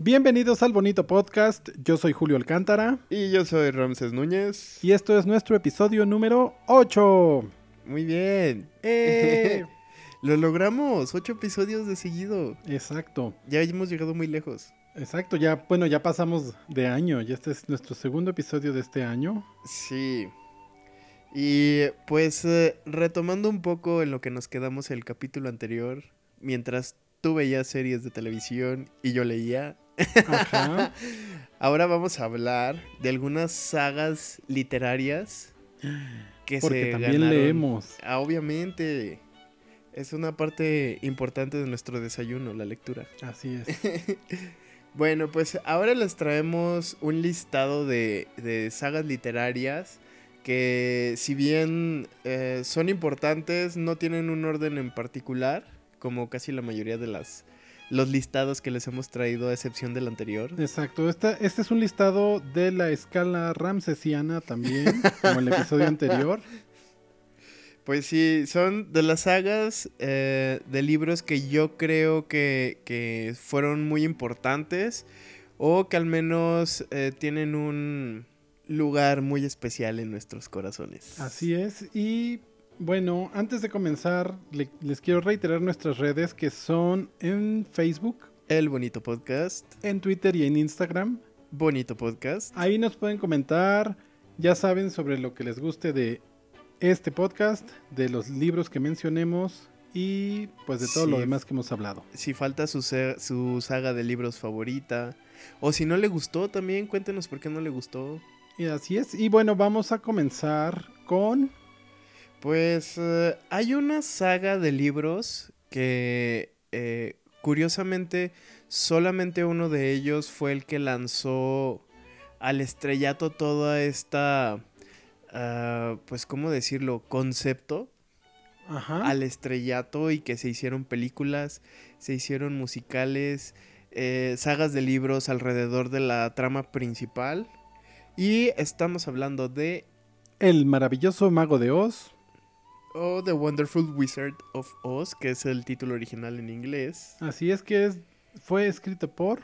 Bienvenidos al bonito podcast. Yo soy Julio Alcántara. Y yo soy Ramses Núñez. Y esto es nuestro episodio número 8. Muy bien. ¡Eh! Lo logramos. Ocho episodios de seguido. Exacto. Ya hemos llegado muy lejos. Exacto. Ya, bueno, ya pasamos de año. Y este es nuestro segundo episodio de este año. Sí. Y pues eh, retomando un poco en lo que nos quedamos el capítulo anterior, mientras tú veías series de televisión y yo leía. Ajá. Ahora vamos a hablar de algunas sagas literarias que Porque se también ganaron. leemos. Ah, obviamente. Es una parte importante de nuestro desayuno, la lectura. Así es. Bueno, pues ahora les traemos un listado de, de sagas literarias que si bien eh, son importantes, no tienen un orden en particular, como casi la mayoría de las los listados que les hemos traído a excepción del anterior. Exacto. Esta, este es un listado de la escala ramsesiana también, como el episodio anterior. Pues sí, son de las sagas eh, de libros que yo creo que, que fueron muy importantes o que al menos eh, tienen un lugar muy especial en nuestros corazones. Así es. Y bueno, antes de comenzar, le- les quiero reiterar nuestras redes que son en Facebook, El Bonito Podcast. en Twitter y en Instagram. Bonito Podcast. Ahí nos pueden comentar, ya saben, sobre lo que les guste de este podcast, de los libros que mencionemos y pues de todo lo demás que hemos hablado. Si falta su, su saga de libros favorita. O si no le gustó también, cuéntenos por qué no le gustó. Y así es. Y bueno, vamos a comenzar con... Pues eh, hay una saga de libros que eh, curiosamente solamente uno de ellos fue el que lanzó al estrellato toda esta, ah, pues cómo decirlo, concepto Ajá. al estrellato y que se hicieron películas, se hicieron musicales, eh, sagas de libros alrededor de la trama principal. Y estamos hablando de El maravilloso mago de Oz. O The Wonderful Wizard of Oz, que es el título original en inglés. Así es que es, fue escrito por...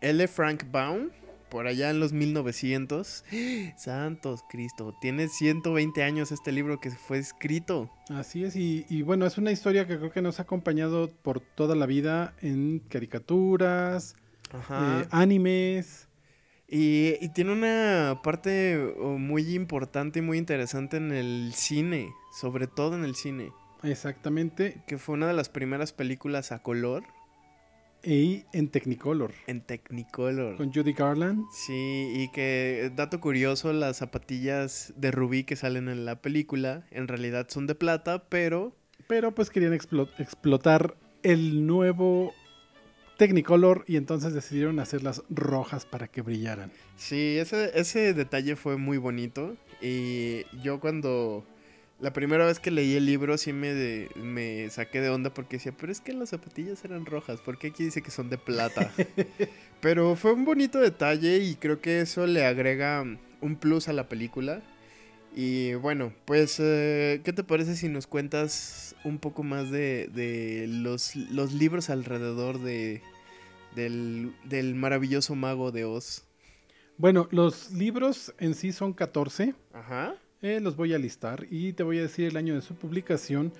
L. Frank Baum, por allá en los 1900. Santos Cristo, tiene 120 años este libro que fue escrito. Así es, y, y bueno, es una historia que creo que nos ha acompañado por toda la vida en caricaturas, Ajá. eh, animes. Y, y tiene una parte oh, muy importante y muy interesante en el cine, sobre todo en el cine, Exactamente, que fue una de las primeras películas a color y en Technicolor, en Technicolor. con Judy Garland. Sí, y que, dato curioso, las zapatillas de rubí que salen en la película en realidad son de plata, pero Pero pues querían explo- explotar el nuevo Technicolor y entonces decidieron hacerlas rojas para que brillaran. sí, ese, ese detalle fue muy bonito. Y yo cuando la primera vez que leí el libro sí me, de- me saqué de onda porque decía, pero es que las zapatillas eran rojas, ¿por qué aquí dice que son de plata? pero fue un bonito detalle y creo que eso le agrega un plus a la película. Y bueno, pues, eh, ¿qué te parece si nos cuentas un poco más de, de los, los libros alrededor de, del, del maravilloso mago de Oz? Bueno, los libros en sí son 14. Ajá. Eh, los voy a listar y te voy a decir el año de su publicación.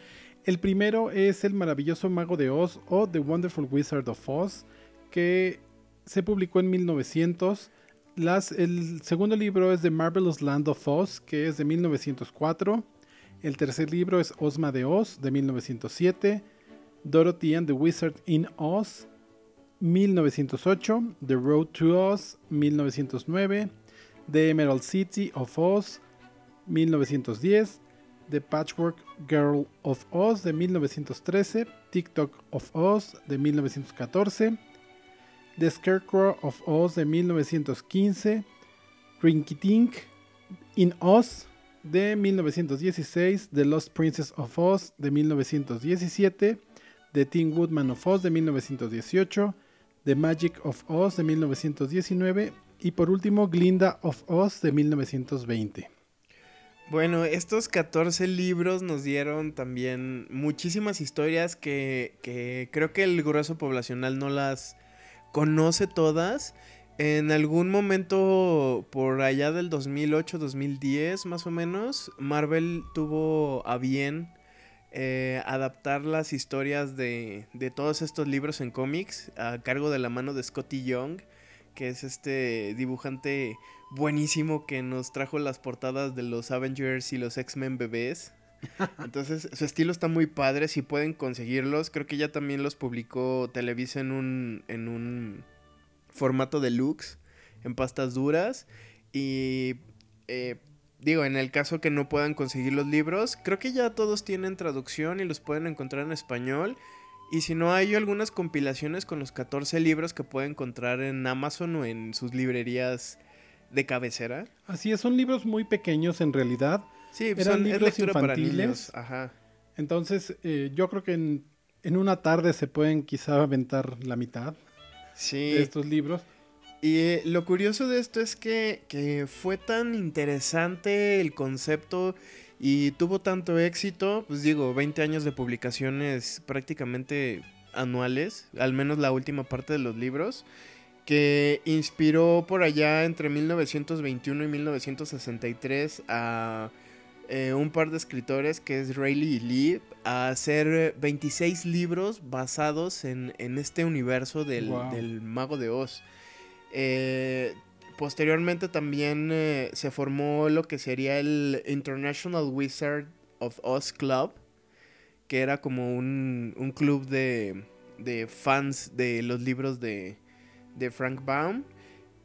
El primero es El maravilloso mago de Oz o The Wonderful Wizard of Oz, que se publicó en 1900. Las, el segundo libro es The Marvelous Land of Oz, que es de 1904. El tercer libro es Ozma de Oz, de 1907. Dorothy and the Wizard in Oz, 1908. The Road to Oz, 1909. The Emerald City of Oz, 1910, The Patchwork Girl of Oz de 1913, TikTok of Oz de 1914, The Scarecrow of Oz de 1915, Rinky Tink in Oz de 1916, The Lost Princess of Oz de 1917, The Tin Woodman of Oz de 1918, The Magic of Oz de 1919 y por último Glinda of Oz de 1920. Bueno, estos 14 libros nos dieron también muchísimas historias que, que creo que el grueso poblacional no las conoce todas. En algún momento por allá del 2008-2010 más o menos, Marvel tuvo a bien eh, adaptar las historias de, de, todos estos libros en cómics a cargo de la mano de Scotty Young, que es este dibujante buenísimo que nos trajo las portadas de los Avengers y los X-Men bebés. Entonces, su estilo está muy padre, si pueden conseguirlos. Creo que ya también los publicó Televisa en un, en un formato deluxe, en pastas duras. Y eh, digo, en el caso que no puedan conseguir los libros, creo que ya todos tienen traducción y los pueden encontrar en español. Y si no, hay algunas compilaciones con los 14 libros que pueden encontrar en Amazon o en sus librerías de cabecera. Así es, son libros muy pequeños en realidad. Sí, pues Eran son, libros infantiles. Ajá. Entonces, eh, yo creo que en, en, una tarde se pueden quizá aventar la mitad sí. de estos libros. Y eh, lo curioso de esto es que, que, fue tan interesante el concepto y tuvo tanto éxito, pues digo, 20 años de publicaciones prácticamente anuales, al menos la última parte de los libros, que inspiró por allá entre 1921 y 1963 a eh, un par de escritores que es Rayleigh y Lee a hacer 26 libros basados en, este universo del, mago de Oz. Eh, posteriormente también eh, se formó lo que sería el International Wizard of Oz Club, que era como un, un club de, de fans de los libros de, de Frank Baum.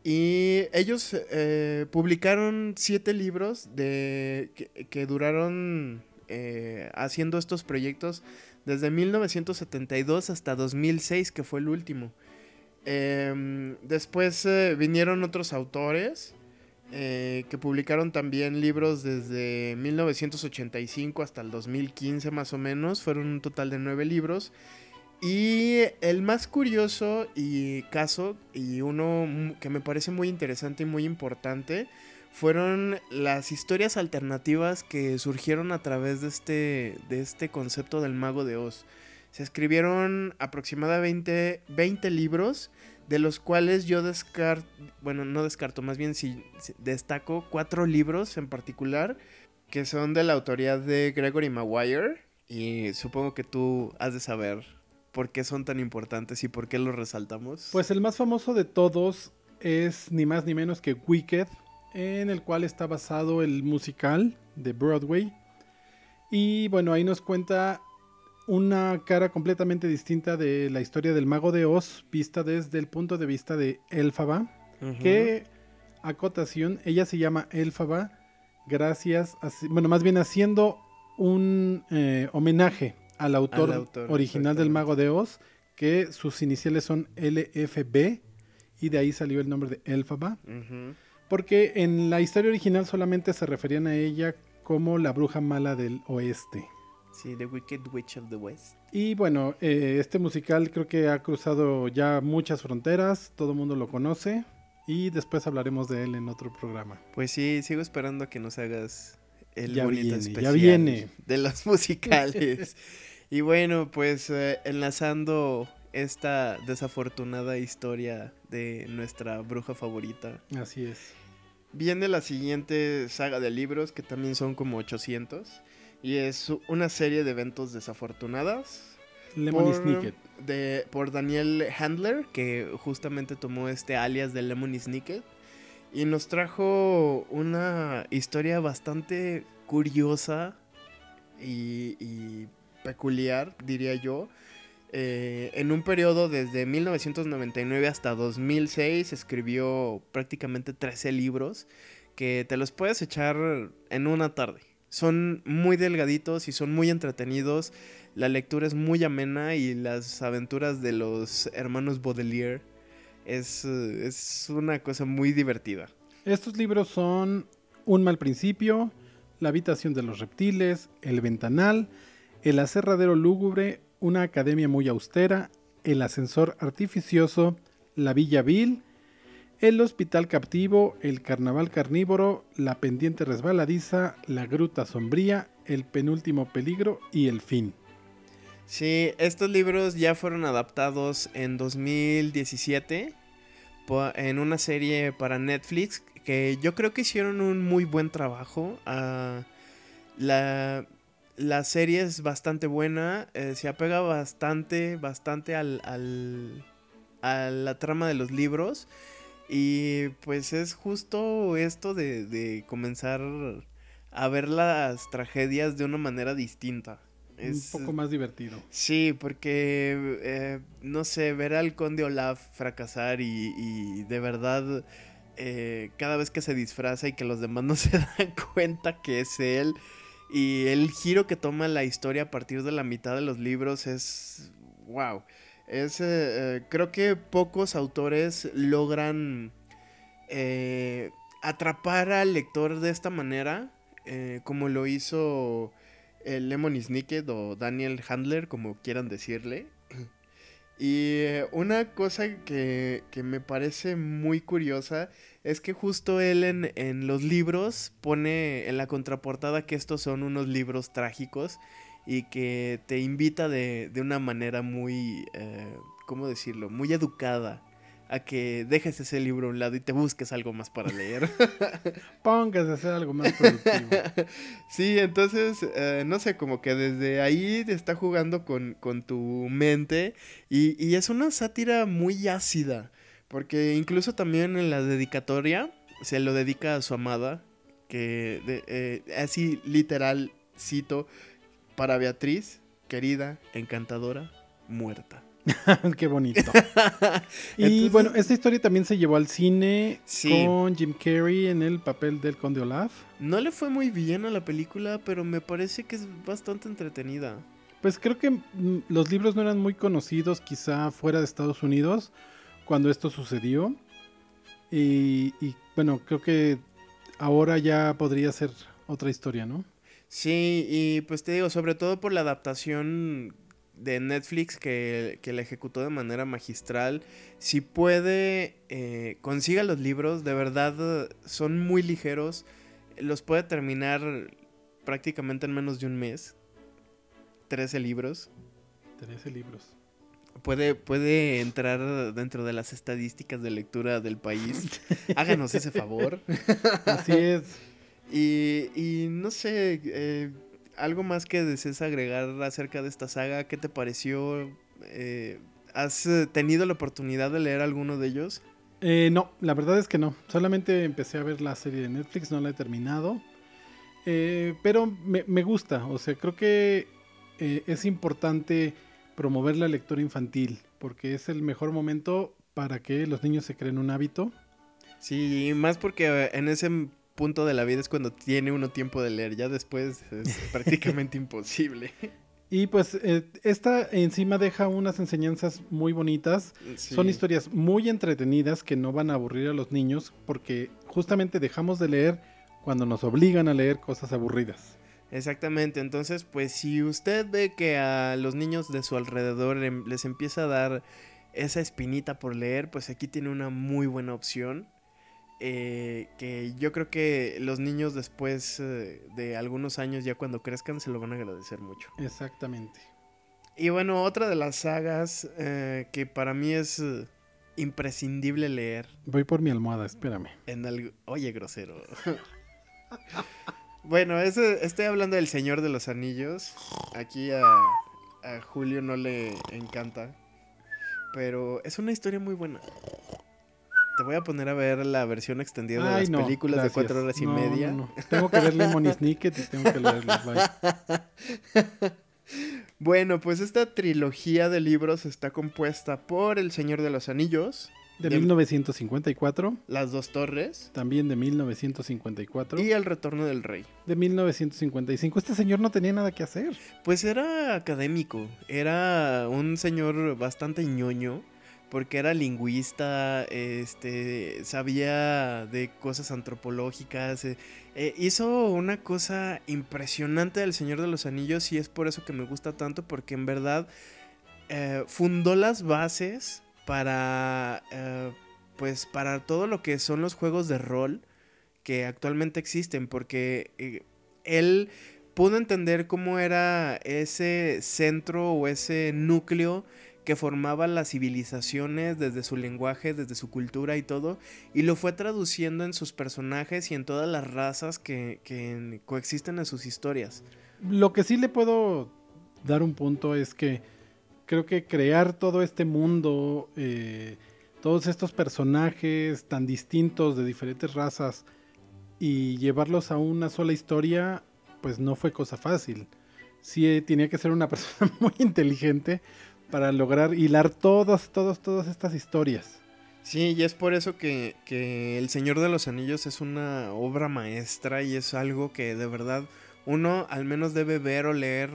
Y ellos eh, publicaron siete libros de, que, duraron eh, haciendo estos proyectos desde 1972 hasta 2006, que fue el último. Em, después eh, vinieron otros autores que publicaron también libros desde 1985 hasta el 2015 más o menos. Fueron un total de nueve libros. Y el más curioso y caso, y uno que me parece muy interesante y muy importante, fueron las historias alternativas que surgieron a través de este, de este concepto del mago de Oz. Se escribieron aproximadamente 20 libros, de los cuales yo descarto, bueno, no descarto, más bien destaco cuatro libros en particular, que son de la autoría de Gregory Maguire, y supongo que tú has de saber por qué son tan importantes y por qué los resaltamos? Pues el más famoso de todos es ni más ni menos que Wicked, en el cual está basado el musical de Broadway. Y bueno, ahí nos cuenta una cara completamente distinta de la historia del mago de Oz, vista desde el punto de vista de Elfaba, que acotación, ella se llama Elfaba gracias, a, bueno, más bien haciendo un eh, homenaje al autor, original del Mago de Oz, que sus iniciales son LFB, y de ahí salió el nombre de Elfaba. Porque en la historia original solamente se referían a ella como la bruja mala del oeste. Sí, The Wicked Witch of the West. Y bueno, eh, este musical creo que ha cruzado ya muchas fronteras, todo el mundo lo conoce. Y después hablaremos de él en otro programa. Pues sí, sigo esperando a que nos hagas el ya bonito viene, especial ya viene. de los musicales. Y bueno, pues eh, enlazando esta desafortunada historia de nuestra bruja favorita. Así es. Viene la siguiente saga de libros, que también son como 800. Y es una serie de eventos desafortunadas. Lemony Snicket. De, por Daniel Handler, que justamente tomó este alias de Lemony Snicket. Y nos trajo una historia bastante curiosa y, peculiar, diría yo. Eh, en un periodo desde 1999 hasta 2006 escribió prácticamente 13 libros que te los puedes echar en una tarde. Son muy delgaditos y son muy entretenidos. La lectura es muy amena y las aventuras de los hermanos Baudelaire es, es una cosa muy divertida. Estos libros son Un mal principio, La habitación de los reptiles, El ventanal, El aserradero lúgubre, Una academia muy austera, El ascensor artificioso, La villa vil, El hospital captivo, El carnaval carnívoro, La pendiente resbaladiza, La gruta sombría, El penúltimo peligro y El fin. Sí, estos libros ya fueron adaptados en 2017 en una serie para Netflix que yo creo que hicieron un muy buen trabajo. Ah, la, la, serie es bastante buena, eh, se apega bastante, bastante al, al, a la trama de los libros. Y pues es justo esto de, de comenzar a ver las tragedias de una manera distinta. Es, un poco más divertido. Sí, porque, eh, no sé, ver al conde Olaf fracasar y, de verdad, eh, cada vez que se disfraza y que los demás no se dan cuenta que es él, y el giro que toma la historia a partir de la mitad de los libros es, wow. Es, eh, creo que pocos autores logran atrapar al lector de esta manera, como lo hizo el Lemon Snicket o Daniel Handler, como quieran decirle. Y eh, una cosa que, me parece muy curiosa es que justo él en, los libros pone en la contraportada que estos son unos libros trágicos y que te invita de, de una manera muy, eh, ¿cómo decirlo? Muy educada a que dejes ese libro a un lado y te busques algo más para leer. Pongas a hacer algo más productivo. sí, entonces, eh, no sé, como que desde ahí te está jugando con, tu mente y, es una sátira muy ácida, porque incluso también en la dedicatoria se lo dedica a su amada, que eh, así literal cito, para Beatriz, querida, encantadora, muerta. Qué bonito. y bueno, esta historia también se llevó al cine con Jim Carrey en el papel del Conde Olaf. No le fue muy bien a la película, pero me parece que es bastante entretenida. Pues creo que mm, los libros no eran muy conocidos, quizá fuera de Estados Unidos, cuando esto sucedió. Y, y bueno, creo que ahora ya podría ser otra historia, ¿no? Sí, y pues te digo, sobre todo por la adaptación de Netflix que, que, la ejecutó de manera magistral. Si puede, eh, consiga los libros, de verdad son muy ligeros. Los puede terminar prácticamente en menos de un mes. 13 libros. 13 libros. Puede, puede entrar dentro de las estadísticas de lectura del país. Háganos ese favor. Así es. Y, y no sé, eh, ¿Algo más que desees agregar acerca de esta saga? ¿Qué te pareció? Eh, ¿Has eh, tenido la oportunidad de leer alguno de ellos? Eh, no, la verdad es que no. Solamente empecé a ver la serie de Netflix, no la he terminado. pero me, me, gusta, o sea, creo que es importante promover la lectura infantil, porque es el mejor momento para que los niños se creen un hábito. Sí, más porque en ese punto de la vida es cuando tiene uno tiempo de leer, ya después es prácticamente imposible. Y pues eh, esta encima deja unas enseñanzas muy bonitas. Son historias muy entretenidas que no van a aburrir a los niños porque justamente dejamos de leer cuando nos obligan a leer cosas aburridas. Exactamente, entonces pues si usted ve que a los niños de su alrededor em, les empieza a dar esa espinita por leer, pues aquí tiene una muy buena opción. Eh, que yo creo que los niños después eh, de algunos años, ya cuando crezcan, se lo van a agradecer mucho. Exactamente. Y bueno, otra de las sagas eh, que para mí es imprescindible leer. Voy por mi almohada, espérame. En Oye, grosero. bueno, estoy hablando del Señor de los Anillos. Aquí a, a Julio no le encanta. Pero es una historia muy buena. Te voy a poner a ver la versión extendida de las películas de cuatro horas y media. No, tengo que ver Lemon Snicket y tengo que leerlos. bueno, pues esta trilogía de libros está compuesta por El Señor de los Anillos. De, 1954. Las dos torres. También de 1954. Y El Retorno del Rey. De 1955. Este señor no tenía nada que hacer. Pues era académico. Era un señor bastante ñoño porque era lingüista, este, sabía de cosas antropológicas, eh, eh, hizo una cosa impresionante del Señor de los Anillos y es por eso que me gusta tanto, porque en verdad eh, fundó las bases para, pues, para todo lo que son los juegos de rol que actualmente existen, porque él pudo entender cómo era ese centro o ese núcleo que formaba las civilizaciones desde su lenguaje, desde su cultura y todo, y lo fue traduciendo en sus personajes y en todas las razas que, que coexisten en sus historias. Lo que sí le puedo dar un punto es que creo que crear todo este mundo, eh, todos estos personajes tan distintos de diferentes razas y llevarlos a una sola historia, pues no fue cosa fácil. Sí eh, tenía que ser una persona muy inteligente para lograr hilar todas, todas, todas estas historias. Sí, y es por eso que, que El Señor de los Anillos es una obra maestra y es algo que de verdad uno al menos debe ver o leer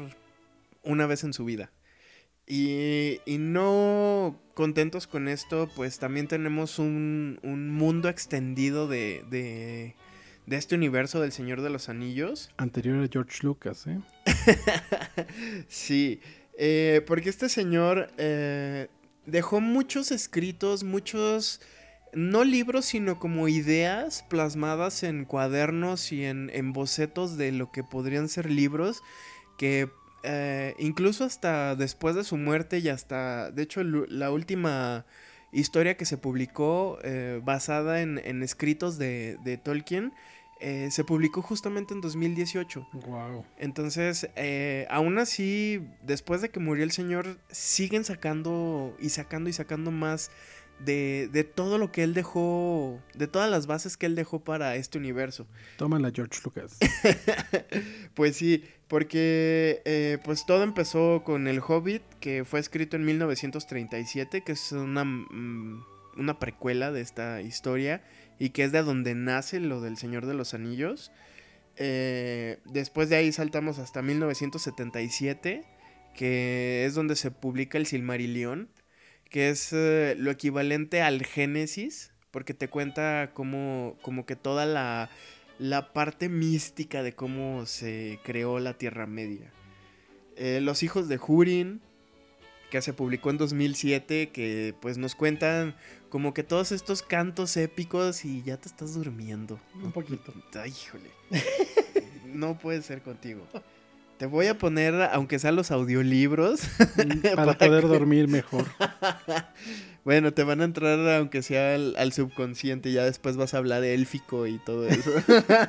una vez en su vida. Y, y, no contentos con esto, pues también tenemos un, un mundo extendido de, de, de, este universo del Señor de los Anillos. Anterior a George Lucas, ¿eh? sí, eh, porque este señor eh, dejó muchos escritos, muchos, no libros, sino como ideas plasmadas en cuadernos y en, en bocetos de lo que podrían ser libros que eh, incluso hasta después de su muerte y hasta, de hecho, la última historia que se publicó eh, basada en, en, escritos de, de Tolkien eh, se publicó justamente en 2018. Wow. Entonces, aún así, después de que murió el señor, siguen sacando y sacando y sacando más de, de, todo lo que él dejó, de todas las bases que él dejó para este universo. Tómala, George Lucas. pues sí, porque eh, pues todo empezó con El Hobbit, que fue escrito en 1937, que es una, mm, una precuela de esta historia y que es de donde nace lo del Señor de los Anillos. Eh, después de ahí saltamos hasta 1977, que es donde se publica el Silmarillion que es eh, lo equivalente al Génesis, porque te cuenta como, como que toda la, la, parte mística de cómo se creó la Tierra Media. Eh, Los hijos de Hurin, que se publicó en 2007, que pues nos cuentan como que todos estos cantos épicos y ya te estás durmiendo. Un poquito. Ay, híjole. no puede ser contigo. Te voy a poner, aunque sean los audiolibros. Mm, para, poder dormir mejor. bueno, te van a entrar, aunque sea al, al, subconsciente. Ya después vas a hablar élfico y todo eso.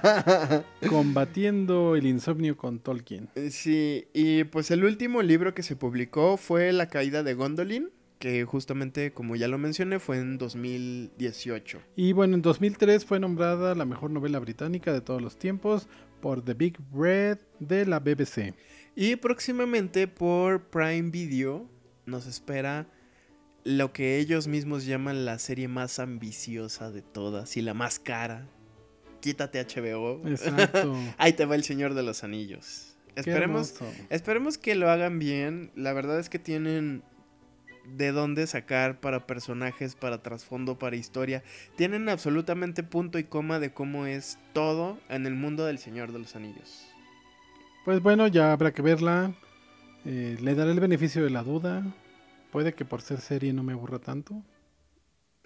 Combatiendo el insomnio con Tolkien. Eh, sí, y pues el último libro que se publicó fue La caída de Gondolin que justamente, como ya lo mencioné, fue en 2018. Y bueno, en 2003 fue nombrada la mejor novela británica de todos los tiempos por The Big Red de la BBC. Y próximamente por Prime Video nos espera lo que ellos mismos llaman la serie más ambiciosa de todas y la más cara. Quítate HBO. Exacto. Ahí te va el Señor de los Anillos. Esperemos, esperemos que lo hagan bien. La verdad es que tienen de dónde sacar para personajes, para trasfondo, para historia. Tienen absolutamente punto y coma de cómo es todo en el mundo del Señor de los Anillos. Pues bueno, ya habrá que verla. Eh, le daré el beneficio de la duda. Puede que por ser serie no me aburra tanto.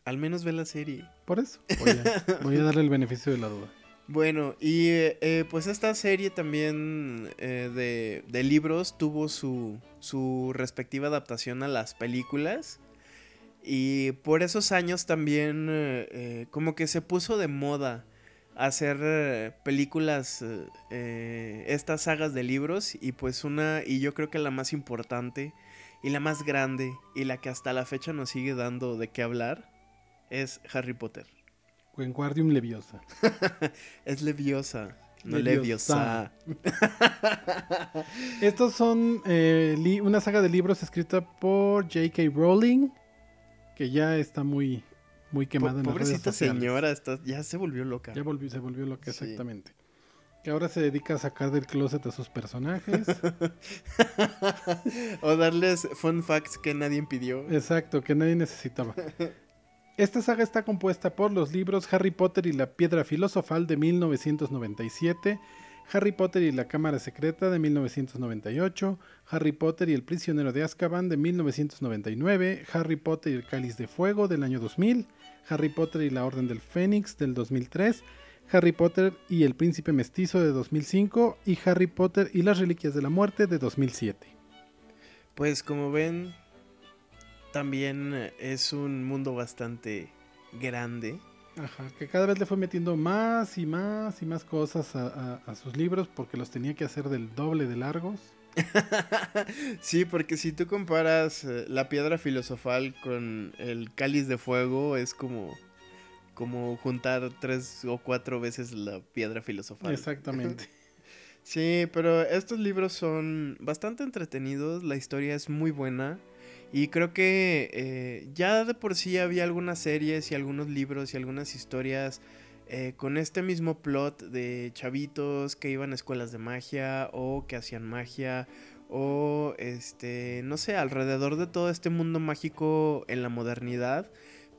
Al menos ve la serie. Por eso. Voy a, voy a darle el beneficio de la duda. Bueno, y eh, pues esta serie también eh, de, de, libros tuvo su, su, respectiva adaptación a las películas. Y por esos años también eh, como que se puso de moda hacer películas, estas sagas de libros. Y pues una, y yo creo que la más importante y la más grande y la que hasta la fecha nos sigue dando de qué hablar es Harry Potter. Wingardium Leviosa. es Leviosa, no Leviosa. Estos son eh, una saga de libros escrita por J.K. Rowling, que ya está muy, muy quemada en las redes Pobrecita señora, está, ya se volvió loca. Ya volvió, se volvió loca, exactamente. Que ahora se dedica a sacar del closet a sus personajes. o darles fun facts que nadie pidió. Exacto, que nadie necesitaba. Esta saga está compuesta por los libros Harry Potter y la Piedra Filosofal de 1997, Harry Potter y la Cámara Secreta de 1998, Harry Potter y el Prisionero de Azkaban de 1999, Harry Potter y el Cáliz de Fuego del año 2000, Harry Potter y la Orden del Fénix del 2003, Harry Potter y el Príncipe Mestizo de 2005 y Harry Potter y las Reliquias de la Muerte de 2007. Pues como ven, también es un mundo bastante grande. Ajá, que cada vez le fue metiendo más y más y más cosas a, a sus libros porque los tenía que hacer del doble de largos. sí, porque si tú comparas eh, la piedra filosofal con el cáliz de fuego, es como, como juntar tres o cuatro veces la piedra filosofal. Exactamente. sí, pero estos libros son bastante entretenidos, la historia es muy buena. Y creo que eh, ya de por sí había algunas series y algunos libros y algunas historias eh, con este mismo plot de chavitos que iban a escuelas de magia o que hacían magia o este, no sé, alrededor de todo este mundo mágico en la modernidad,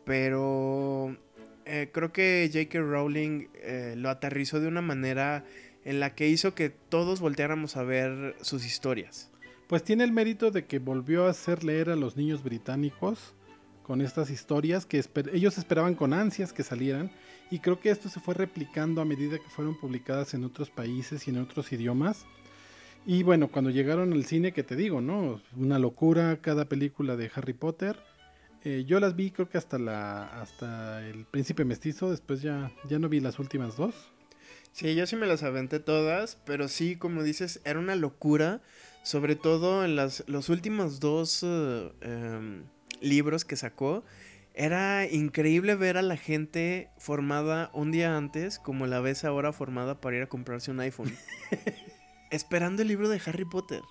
pero eh, creo que J.K. Rowling lo aterrizó de una manera en la que hizo que todos volteáramos a ver sus historias. Pues tiene el mérito de que volvió a hacer leer a los niños británicos con estas historias que ellos esperaban con ansias que salieran y creo que esto se fue replicando a medida que fueron publicadas en otros países y en otros idiomas. Y bueno, cuando llegaron al cine, que te digo, ¿no? Una locura cada película de Harry Potter. Eh, yo las vi creo que hasta la hasta el Príncipe Mestizo, después ya, ya no vi las últimas dos. Sí, yo sí me las aventé todas, pero sí, como dices, era una locura, sobre todo en las, los últimos dos eh, em, libros que sacó era increíble ver a la gente formada un día antes, como la ves ahora formada para ir a comprarse un iPhone. esperando el libro de Harry Potter.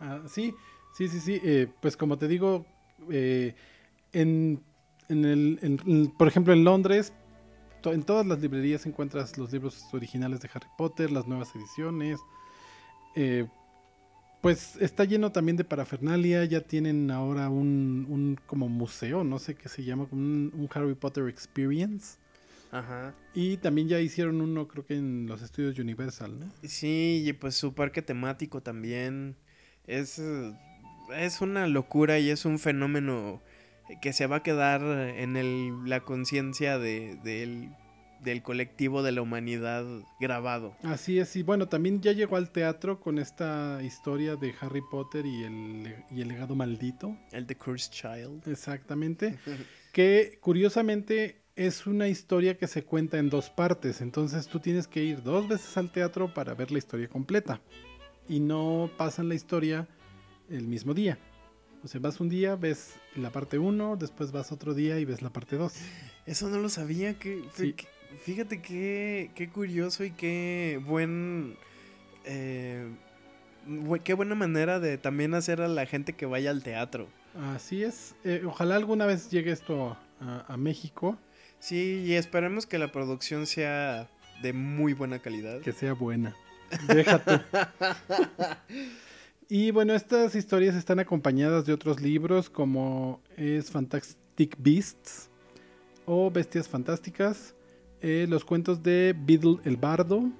Ah, sí, sí, sí, sí. Eh, pues como te digo, eh, en, el, por ejemplo, en Londres, en todas las librerías encuentras los libros originales de Harry Potter, las nuevas ediciones. Eh, pues está lleno también de parafernalia, ya tienen ahora un, un como museo, no sé qué se llama, un, un, Harry Potter Experience. Ajá. Y también ya hicieron uno, creo que en los estudios Universal, ¿no? Sí, y pues su parque temático también es, es una locura y es un fenómeno que se va a quedar en el, la conciencia de, de, del colectivo de la humanidad grabado. Así es, y bueno, también ya llegó al teatro con esta historia de Harry Potter y el, y el legado maldito. El The Cursed Child. Exactamente. que curiosamente es una historia que se cuenta en dos partes, entonces tú tienes que ir dos veces al teatro para ver la historia completa. Y no pasan la historia el mismo día. O sea, vas un día, ves la parte 1, después vas otro día y ves la parte 2. Eso no lo sabía, que, Fíjate qué, qué curioso y qué buen... Eh, qué buena manera de también hacer a la gente que vaya al teatro. Así es. Eh, ojalá alguna vez llegue esto a, México. Sí, y esperemos que la producción sea de muy buena calidad. Que sea buena. Déjate. y bueno, estas historias están acompañadas de otros libros como es Fantastic Beasts o Bestias Fantásticas eh, los cuentos de Beadle el Bardo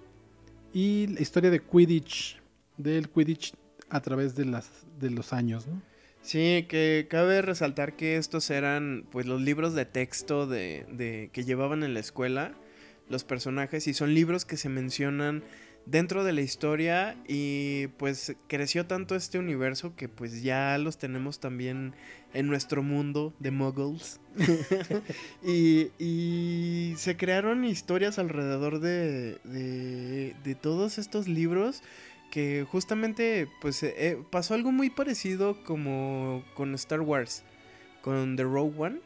y la historia de Quidditch, del Quidditch a través de, las, de los años, ¿no? Sí, que cabe resaltar que estos eran pues los libros de texto de, de, que llevaban en la escuela los personajes y son libros que se mencionan dentro de la historia y pues creció tanto este universo que pues ya los tenemos también en nuestro mundo de muggles. Y, se crearon historias alrededor de, de, todos estos libros que justamente pues eh, eh, pasó algo muy parecido como con Star Wars con The Rogue One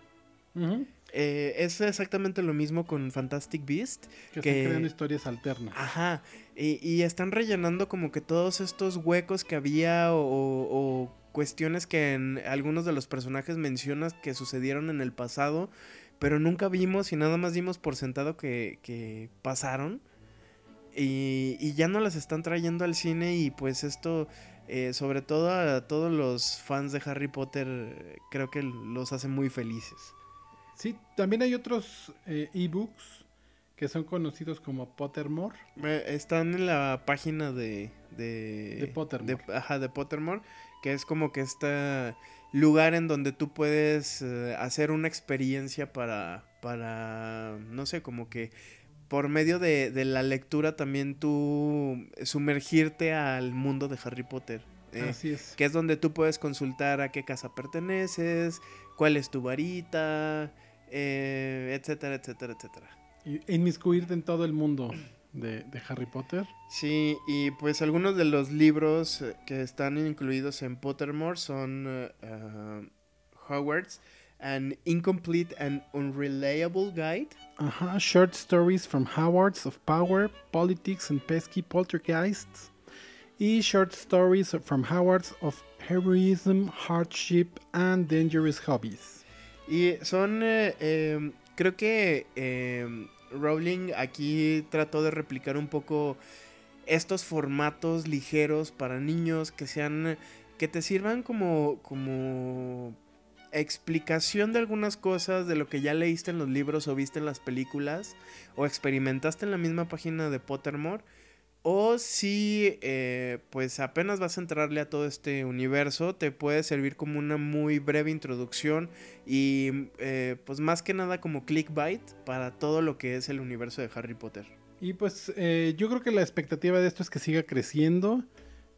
eh, es exactamente lo mismo con Fantastic Beast. Que, están creando historias alternas. Ajá. Y, están rellenando como que todos estos huecos que había o, cuestiones que en algunos de los personajes mencionas que sucedieron en el pasado, pero nunca vimos y nada más dimos por sentado que, pasaron. Y, ya no las están trayendo al cine y pues esto, eh, sobre todo a todos los fans de Harry Potter, creo que los hace muy felices. Sí, también hay otros eh, ebooks que son conocidos como Pottermore. están en la página de... De, de Pottermore. ajá, de Pottermore, que es como que este lugar en donde tú puedes eh, hacer una experiencia para, para, no sé, como que por medio de, de la lectura también tú sumergirte al mundo de Harry Potter. eh, Así es. que es donde tú puedes consultar a qué casa perteneces, cuál es tu varita, eh, etcétera, etcétera, etcétera. Y inmiscuirte en todo el mundo de, de Harry Potter. Sí, y pues algunos de los libros eh, que están incluidos en Pottermore son eh, ah, Hogwarts, An Incomplete and Unreliable Guide. Ajá, Short Stories from Howards of Power, Politics and Pesky Poltergeists. Y Short Stories from Howards of Heroism, Hardship and Dangerous Hobbies. Y son, eh, em, creo que em, Rowling aquí trató de replicar un poco estos formatos ligeros para niños que sean, que te sirvan como, como explicación de algunas cosas de lo que ya leíste en los libros o viste en las películas o experimentaste en la misma página de Pottermore. O si eh, pues apenas vas a entrarle a todo este universo, te puede servir como una muy breve introducción y eh, pues más que nada como clickbait para todo lo que es el universo de Harry Potter. Y pues eh, yo creo que la expectativa de esto es que siga creciendo,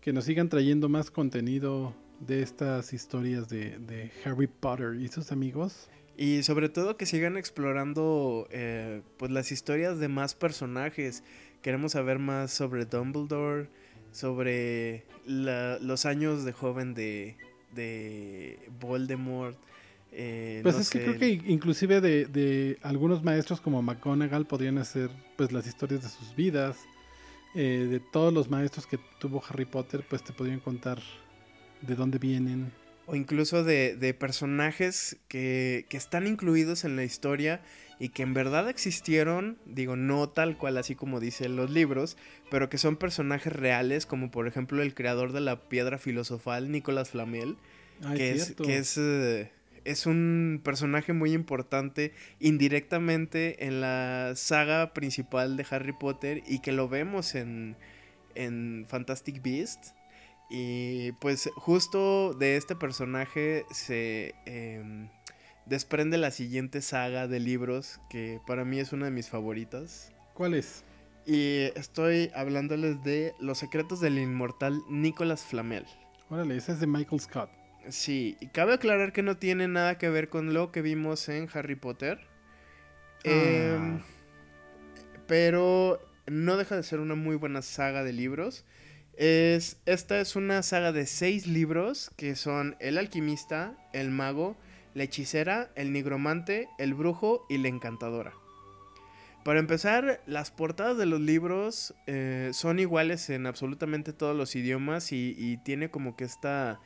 que nos sigan trayendo más contenido de estas historias de, de Harry Potter y sus amigos. Y sobre todo que sigan explorando pues las historias de más personajes. Queremos saber más sobre Dumbledore, sobre la- los años de joven de, de Voldemort. eh, Pues no es que creo que inclusive de, de algunos maestros como McGonagall podrían hacer pues las historias de sus vidas. Eh, de todos los maestros que tuvo Harry Potter pues te podrían contar de dónde vienen. O incluso de, de personajes que, que están incluidos en la historia y que en verdad existieron, digo, no tal cual así como dicen los libros, pero que son personajes reales, como por ejemplo el creador de la piedra filosofal, Nicolas Flamel, Ah, que, es, que es, eh, es un personaje muy importante indirectamente en la saga principal de Harry Potter y que lo vemos en, en Fantastic Beasts. Y pues justo de este personaje se em, desprende la siguiente saga de libros que para mí es una de mis favoritas. ¿Cuál es? Y estoy hablándoles de Los secretos del inmortal Nicolas Flamel. Órale, esa es de Michael Scott. Sí, y cabe aclarar que no tiene nada que ver con lo que vimos en Harry Potter. Ah. Em, pero no deja de ser una muy buena saga de libros. Es, esta es una saga de seis libros que son El alquimista, El mago, La hechicera, El nigromante, El brujo y La encantadora. Para empezar, las portadas de los libros eh, son iguales en absolutamente todos los idiomas y, y tiene como que esta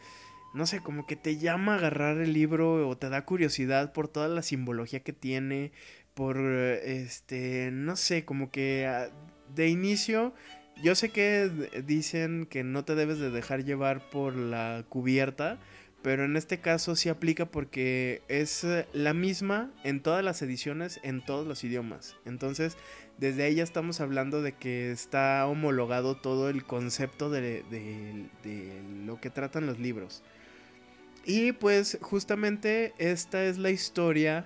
no sé, como que te llama a agarrar el libro o te da curiosidad por toda la simbología que tiene, por, este, no sé, como que ah, de inicio, yo sé que dicen que no te debes de dejar llevar por la cubierta, pero en este caso sí aplica porque es eh, la misma en todas las ediciones, en todos los idiomas. Entonces, desde ahí ya estamos hablando de que está homologado todo el concepto de, lo que tratan los libros. Y pues justamente esta es la historia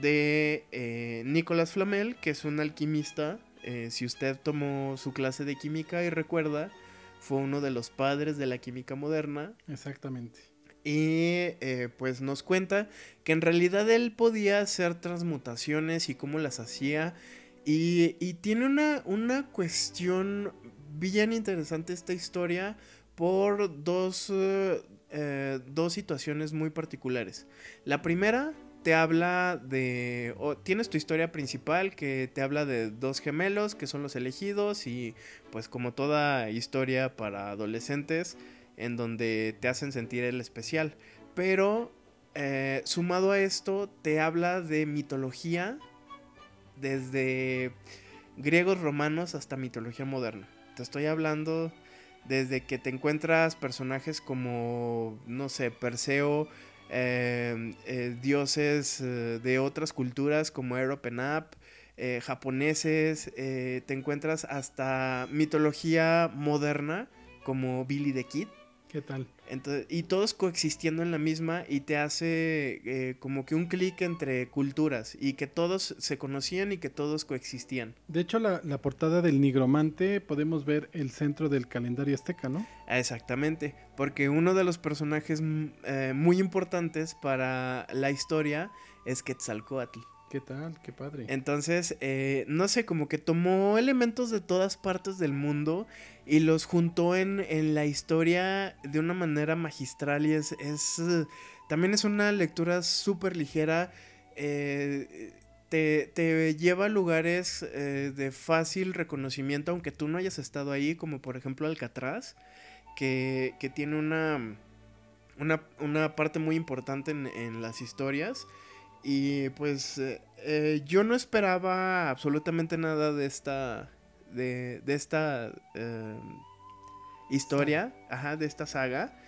de eh, Nicolas Flamel, que es un alquimista. Eh, si usted tomó su clase de química y recuerda, fue uno de los padres de la química moderna. Exactamente. Y eh, pues nos cuenta que en realidad él podía hacer transmutaciones y cómo las hacía. Y, tiene una, una cuestión bien interesante esta historia por dos, eh, eh, dos situaciones muy particulares. La primera te habla de... tienes tu historia principal que te habla de dos gemelos que son los elegidos y pues como toda historia para adolescentes en donde te hacen sentir el especial. Pero eh, sumado a esto te habla de mitología desde griegos romanos hasta mitología moderna. Te estoy hablando desde que te encuentras personajes como, no sé, Perseo, eh, eh, dioses de otras culturas como Europenap, eh, japoneses, te encuentras hasta mitología moderna como Billy the Kid. ¿Qué tal? Entonces, y todos coexistiendo en la misma y te hace eh, como que un clic entre culturas y que todos se conocían y que todos coexistían. De hecho, la, la, portada del nigromante podemos ver el centro del calendario azteca, ¿no? Exactamente, porque uno de los personajes mm, eh, muy importantes para la historia es Quetzalcoatl. ¿Qué tal? Qué padre. Entonces, eh, no sé, como que tomó elementos de todas partes del mundo y los juntó en, en la historia de una manera magistral y es, es también es una lectura súper ligera. Eh, te, te, lleva a lugares eh, de fácil reconocimiento, aunque tú no hayas estado ahí, como por ejemplo Alcatraz, que, que tiene una, una, una, parte muy importante en, en las historias. Y pues eh, eh, yo no esperaba absolutamente nada de esta. de, de esta eh, historia, ajá, de esta saga.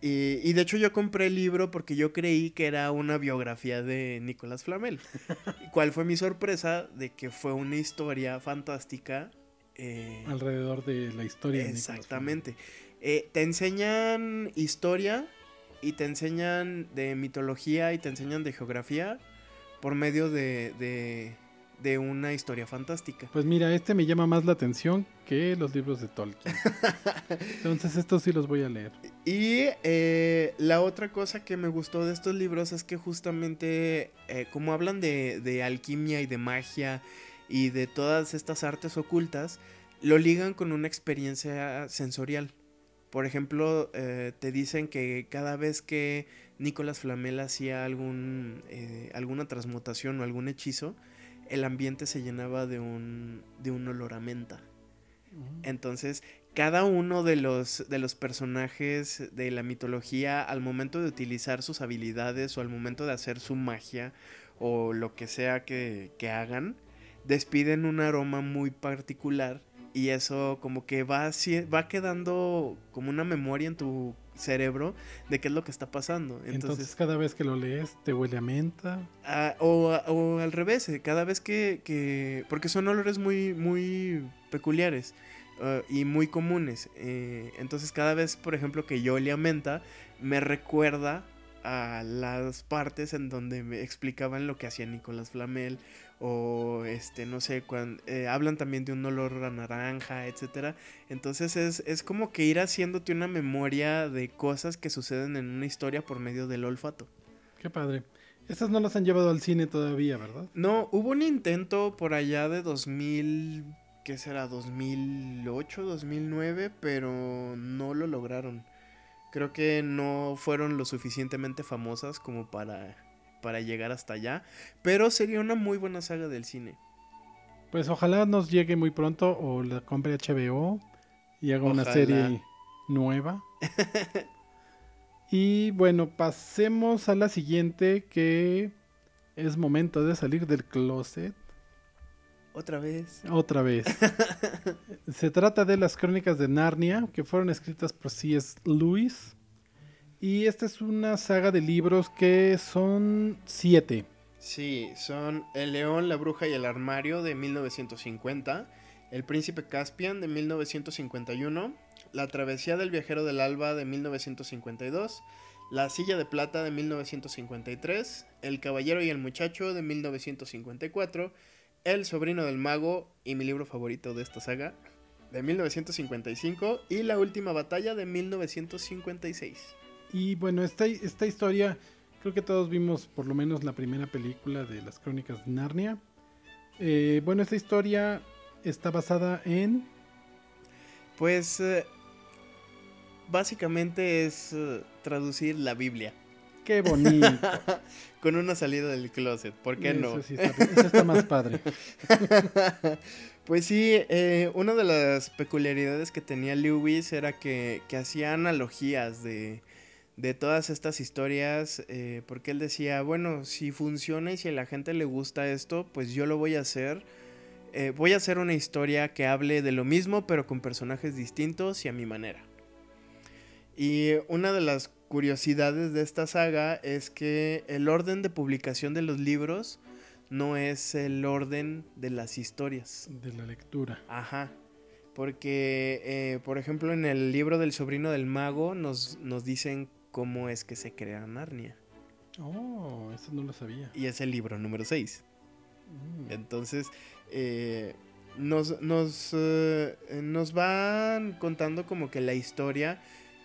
Y, y, de hecho yo compré el libro porque yo creí que era una biografía de Nicolás Flamel. ¿Cuál fue mi sorpresa? De que fue una historia fantástica. Eh, Alrededor de la historia. Exactamente. Eh, te enseñan historia y te enseñan de mitología y te enseñan de geografía por medio de, de, de, una historia fantástica. Pues mira, este me llama más la atención que los libros de Tolkien. Entonces estos sí los voy a leer. Y eh, la otra cosa que me gustó de estos libros es que justamente eh, como hablan de, de alquimia y de magia y de todas estas artes ocultas, lo ligan con una experiencia sensorial. Por ejemplo, eh, te dicen que cada vez que Nicolás Flamel hacía algún, eh, alguna transmutación o algún hechizo, el ambiente se llenaba de un, de un olor a menta. Uh-huh. Entonces, cada uno de los, de los personajes de la mitología, al momento de utilizar sus habilidades o al momento de hacer su magia o lo que sea que, que hagan, despiden un aroma muy particular y eso como que va, va quedando como una memoria en tu cerebro de qué es lo que está pasando. Entonces, Entonces cada vez que lo lees te huele a menta. Uh, o, o, al revés, eh, cada vez que, que, Porque son olores muy, muy peculiares uh, y muy comunes. Eh, entonces cada vez, por ejemplo, que yo olía menta, me recuerda a las partes en donde me explicaban lo que hacía Nicolás Flamel o este no sé cuando eh, hablan también de un olor a naranja etcétera. Entonces es, es como que ir haciéndote una memoria de cosas que suceden en una historia por medio del olfato. Qué padre. Estas no las han llevado al cine todavía verdad no hubo un intento por allá de 2000 qué será 2008 2009 pero no lo lograron creo que no fueron lo suficientemente famosas como para, para llegar hasta allá. Pero sería una muy buena saga del cine. Pues ojalá nos llegue muy pronto o la compre HBO y haga ojalá. una serie nueva. y bueno, pasemos a la siguiente que es momento de salir del closet. Otra vez. Otra vez. Se trata de las crónicas de Narnia, que fueron escritas por C.S. Lewis. Y esta es una saga de libros que son siete. Sí, son El León, la Bruja y el Armario de 1950, El Príncipe Caspian de 1951, La Travesía del Viajero del Alba de 1952, La Silla de Plata de 1953, El Caballero y el Muchacho de 1954, el sobrino del mago y mi libro favorito de esta saga de 1955 y La última batalla de 1956. Y bueno, esta, esta historia creo que todos vimos por lo menos la primera película de las crónicas de Narnia. Eh, bueno, esta historia está basada en... Pues eh, básicamente es uh, traducir la Biblia. Qué bonito. Con una salida del closet, ¿por qué eso no? Sí está, eso está más padre. pues sí, eh, una de las peculiaridades que tenía Lewis era que, que hacía analogías de, de, todas estas historias, eh, porque él decía, bueno, si funciona y si a la gente le gusta esto, pues yo lo voy a hacer. Eh, voy a hacer una historia que hable de lo mismo, pero con personajes distintos y a mi manera. Y una de las curiosidades de esta saga es que el orden de publicación de los libros no es el orden de las historias. De la lectura. Ajá. Porque, eh, por ejemplo, en el libro del sobrino del mago nos, nos dicen cómo es que se crea Narnia. Oh, eso no lo sabía. Y es el libro número 6. Mm. Entonces, eh, nos, nos, eh, nos van contando como que la historia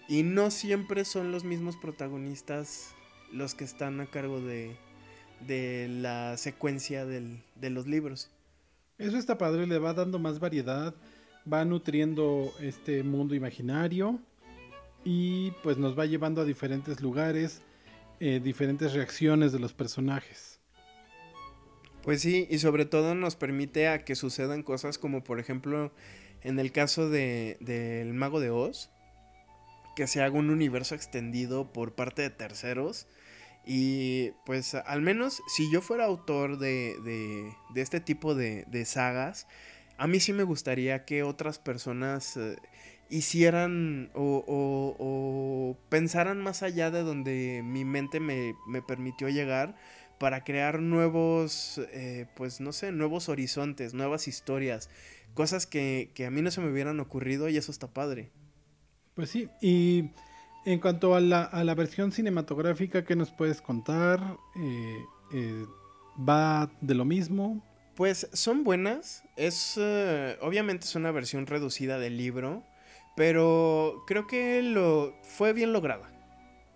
y no siempre son los mismos protagonistas los que están a cargo de, de la secuencia del- de los libros. Eso está padre, le va dando más variedad, va nutriendo este mundo imaginario y pues nos va llevando a diferentes lugares, eh, diferentes reacciones de los personajes. Pues sí, y sobre todo nos permite a que sucedan cosas como por ejemplo en el caso de, del Mago de Oz, que se haga un universo extendido por parte de terceros. Y pues al menos si yo fuera autor de, de, de este tipo de, sagas, a mí sí me gustaría que otras personas eh, hicieran o, o- o pensaran más allá de donde mi mente me, me permitió llegar para crear nuevos, eh, pues no sé, nuevos horizontes, nuevas historias, cosas que, que a mí no se me hubieran ocurrido y eso está padre. Pues sí, y en cuanto a la, a la versión cinematográfica, ¿qué nos puedes contar? Eh, eh, ¿Va de lo mismo? Pues son buenas, es eh, obviamente es una versión reducida del libro, pero creo que lo fue bien lograda.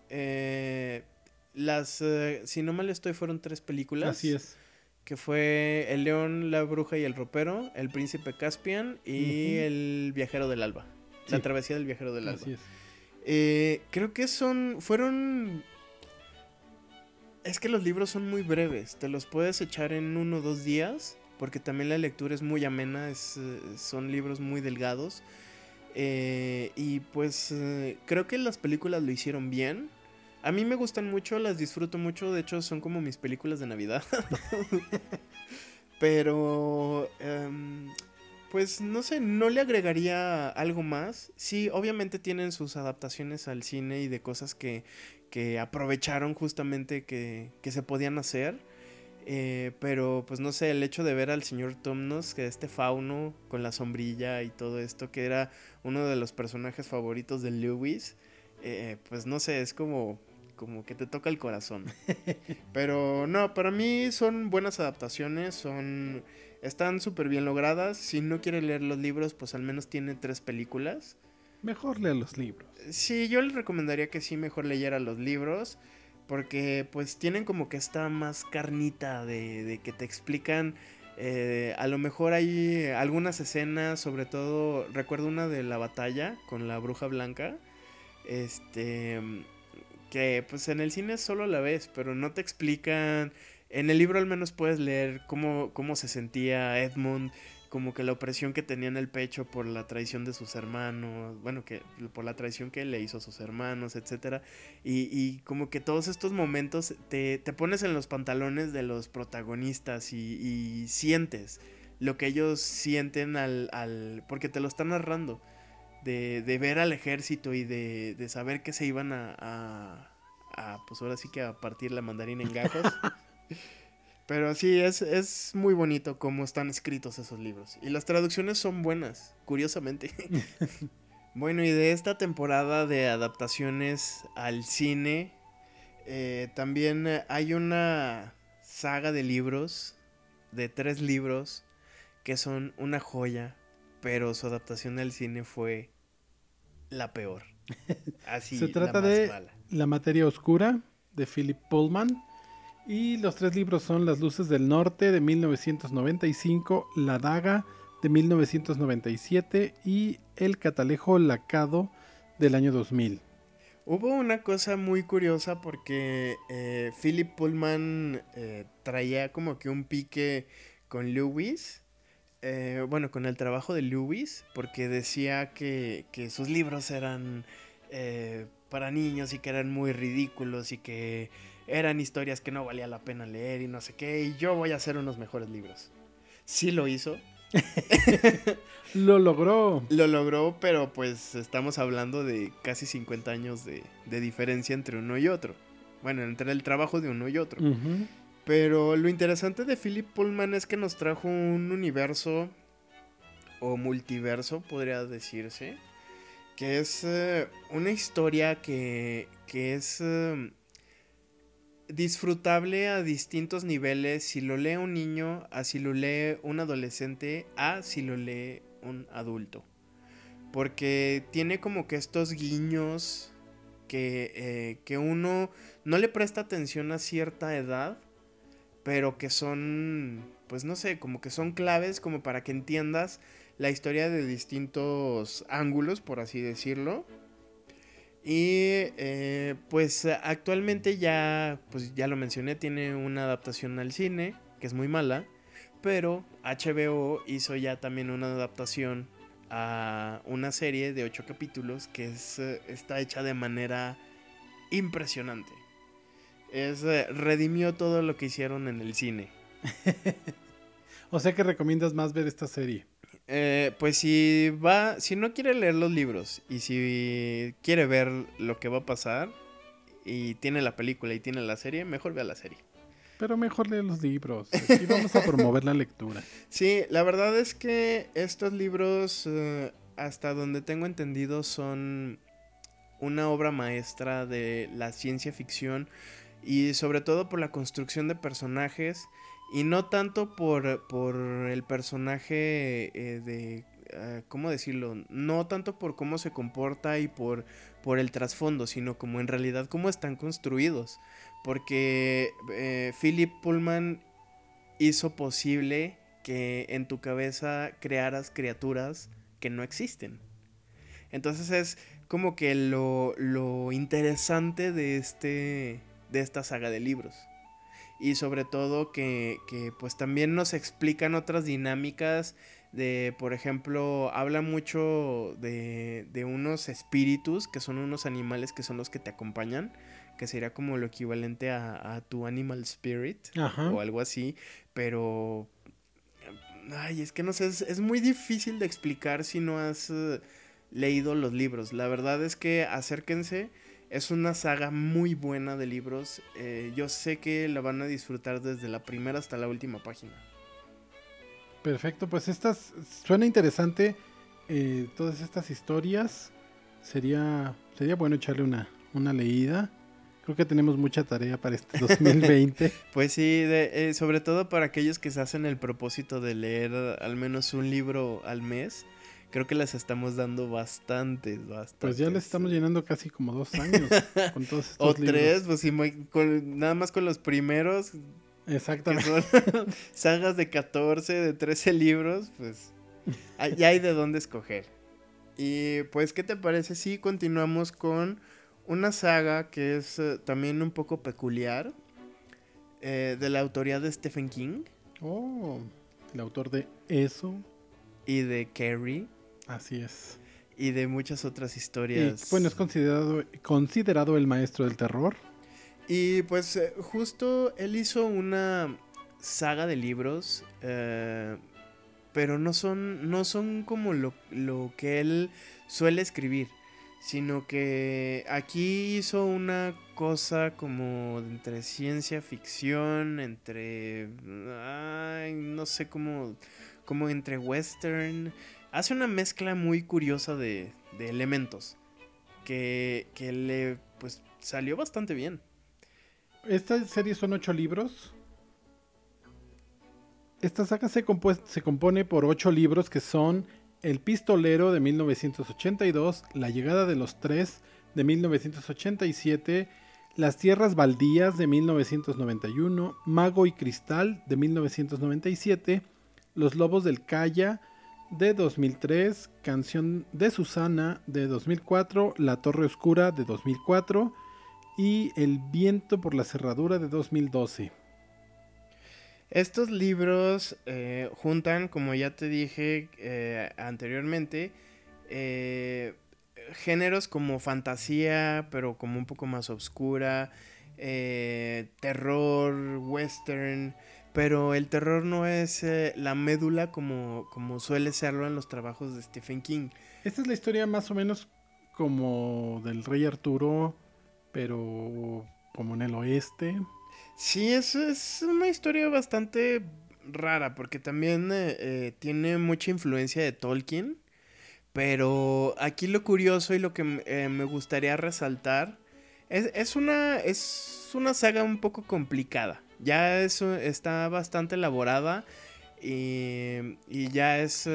Eh, las, eh, si no mal estoy, fueron tres películas. Así es. Que fue El León, la Bruja y el Ropero, El Príncipe Caspian y. El Viajero del Alba. La Sí. travesía del Viajero del Alba. Eh, creo que son. Fueron. Es que los libros son muy breves. Te los puedes echar en uno o dos días. Porque también la lectura es muy amena. es, eh, son libros muy delgados. Eh, y pues eh, creo que las películas lo hicieron bien. A mí me gustan mucho, las disfruto mucho. De hecho, son como mis películas de Navidad. Pero. em, pues no sé, no le agregaría algo más. Sí, obviamente tienen sus adaptaciones al cine y de cosas que, que aprovecharon justamente que, que se podían hacer. Eh, pero pues no sé, el hecho de ver al señor Tomnos, que este fauno con la sombrilla y todo esto, que era uno de los personajes favoritos de Lewis, eh, pues no sé, es como, como que te toca el corazón. pero no, para mí son buenas adaptaciones, son... Están súper bien logradas. Si no quiere leer los libros, pues al menos tiene tres películas. Mejor lea los libros. Sí, yo les recomendaría que sí mejor leyera los libros. Porque pues tienen como que esta más carnita de, de que te explican. eh, a lo mejor hay algunas escenas, sobre todo recuerdo una de la batalla con la bruja blanca. Este. Que pues en el cine solo la ves, pero no te explican. En el libro al menos puedes leer cómo, cómo se sentía Edmund, como que la opresión que tenía en el pecho por la traición de sus hermanos, bueno, que por la traición que le hizo a sus hermanos, etcétera. Y, y como que todos estos momentos te, te pones en los pantalones de los protagonistas y, sientes lo que ellos sienten al, al porque te lo están narrando. De, de ver al ejército y de, de saber que se iban a, a, pues ahora sí que a partir la mandarina en gajos. Pero sí, es, es muy bonito cómo están escritos esos libros. Y las traducciones son buenas, curiosamente. bueno, y de esta temporada de adaptaciones al cine, eh, también hay una saga de libros, de tres libros, que son una joya, pero su adaptación al cine fue la peor. Así, Se trata la más de mala. La materia oscura de Philip Pullman. Y los tres libros son Las luces del norte de 1995, La daga de 1997 y El catalejo lacado del año 2000. Hubo una cosa muy curiosa porque eh, Philip Pullman eh, traía como que un pique con Lewis. eh, bueno, con el trabajo de Lewis, porque decía que, que sus libros eran para niños y que eran muy ridículos y que eran historias que no valía la pena leer y no sé qué, y yo voy a hacer unos mejores libros. Sí lo hizo, Lo logró. lo logró, pero pues estamos hablando de casi 50 años de, de diferencia entre uno y otro. Bueno, entre el trabajo de uno y otro. Pero lo interesante de Philip Pullman es que nos trajo un universo o multiverso, podría decirse, que es eh, una historia que, que es eh, disfrutable a distintos niveles si lo lee un niño, a si lo lee un adolescente, a si lo lee un adulto. Porque tiene como que estos guiños que, eh, que uno no le presta atención a cierta edad, pero que son, pues no sé, como que son claves como para que entiendas la historia de distintos ángulos, por así decirlo. Y eh, pues actualmente ya, pues ya lo mencioné, tiene una adaptación al cine, que es muy mala, pero HBO hizo ya también una adaptación a una serie de ocho capítulos que es, eh, está hecha de manera impresionante. Es, eh, redimió todo lo que hicieron en el cine. o sea que recomiendas más ver esta serie. Eh, pues si va, si no quiere leer los libros y si quiere ver lo que va a pasar y tiene la película y tiene la serie, mejor vea la serie. Pero mejor lee los libros. Aquí vamos a promover la lectura. Sí, la verdad es que estos libros, eh, hasta donde tengo entendido, son una obra maestra de la ciencia ficción y sobre todo por la construcción de personajes y no tanto por, el personaje eh, de... Ah, ¿Cómo decirlo? No tanto por cómo se comporta y por, por el trasfondo, sino como en realidad cómo están construidos. Porque eh, Philip Pullman hizo posible que en tu cabeza crearas criaturas que no existen. Entonces es como que lo, lo interesante de, este, de esta saga de libros y sobre todo que, pues también nos explican otras dinámicas de, por ejemplo, habla mucho de, de unos espíritus que son unos animales que son los que te acompañan, que sería como lo equivalente a, tu animal spirit o algo así, pero... Ay, es que no sé, es, muy difícil de explicar si no has eh, leído los libros. La verdad es que acérquense es una saga muy buena de libros. Eh, yo sé que la van a disfrutar desde la primera hasta la última página. Perfecto, pues estas suena interesante. Eh, todas estas historias. Sería, sería bueno echarle una, una leída. Creo que tenemos mucha tarea para este 2020. pues sí, eh, sobre todo para aquellos que se hacen el propósito de leer al menos un libro al mes creo que las estamos dando bastantes, bastantes. Pues ya les estamos llenando casi como dos años con todos estos O tres, pues sí, nada más con los primeros. Exactamente. sagas de 14, de 13 libros, pues ya hay de dónde escoger. Y pues, ¿qué te parece si continuamos con una saga que es eh, también un poco peculiar? Eh, de la autoría de Stephen King. Oh, el autor de eso. Y de Carrie. Así es. Y de muchas otras historias. bueno, es considerado, considerado el maestro del terror. Y pues eh, justo él hizo una saga de libros, eh, pero no son, no son como lo, lo que él suele escribir, sino que aquí hizo una cosa como entre ciencia ficción, entre... Ay, no sé cómo... como entre western hace una mezcla muy curiosa de, elementos que, le pues salió bastante bien. Esta serie son ocho libros. Esta saga se, compone por ocho libros que son El Pistolero de 1982, La Llegada de los Tres de 1987, Las Tierras Baldías de 1991, Mago y Cristal de 1997, Los Lobos del Calla de 2003, Canción de Susana de 2004, La Torre Oscura de 2004 y El Viento por la Cerradura de 2012. Estos libros eh, juntan, como ya te dije eh, anteriormente, eh, géneros como fantasía, pero como un poco más oscura, terror, western, pero el terror no es eh, la médula como, como suele serlo en los trabajos de Stephen King. Esta es la historia más o menos como del rey Arturo, pero como en el oeste. Sí, es, es una historia bastante rara, porque también eh, eh, tiene mucha influencia de Tolkien. Pero aquí lo curioso y lo que me gustaría resaltar es, es, una, es una saga un poco complicada. Ya eso está bastante elaborada y, y ya es...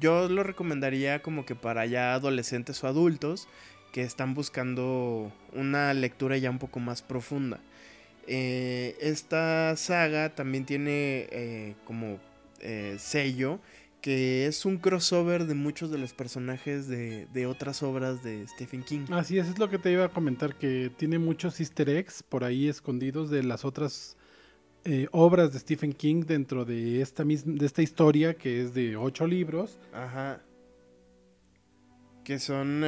yo lo recomendaría como que para ya adolescentes o adultos que están buscando una lectura ya un poco más profunda. Eh, esta saga también tiene eh, como eh, sello que es un crossover de muchos de los personajes de, otras obras de Stephen King. Así es, es lo que te iba a comentar, que tiene muchos easter eggs por ahí escondidos de las otras obras de Stephen King dentro de esta, misma, de esta historia que es de ocho libros. Ajá. Que son,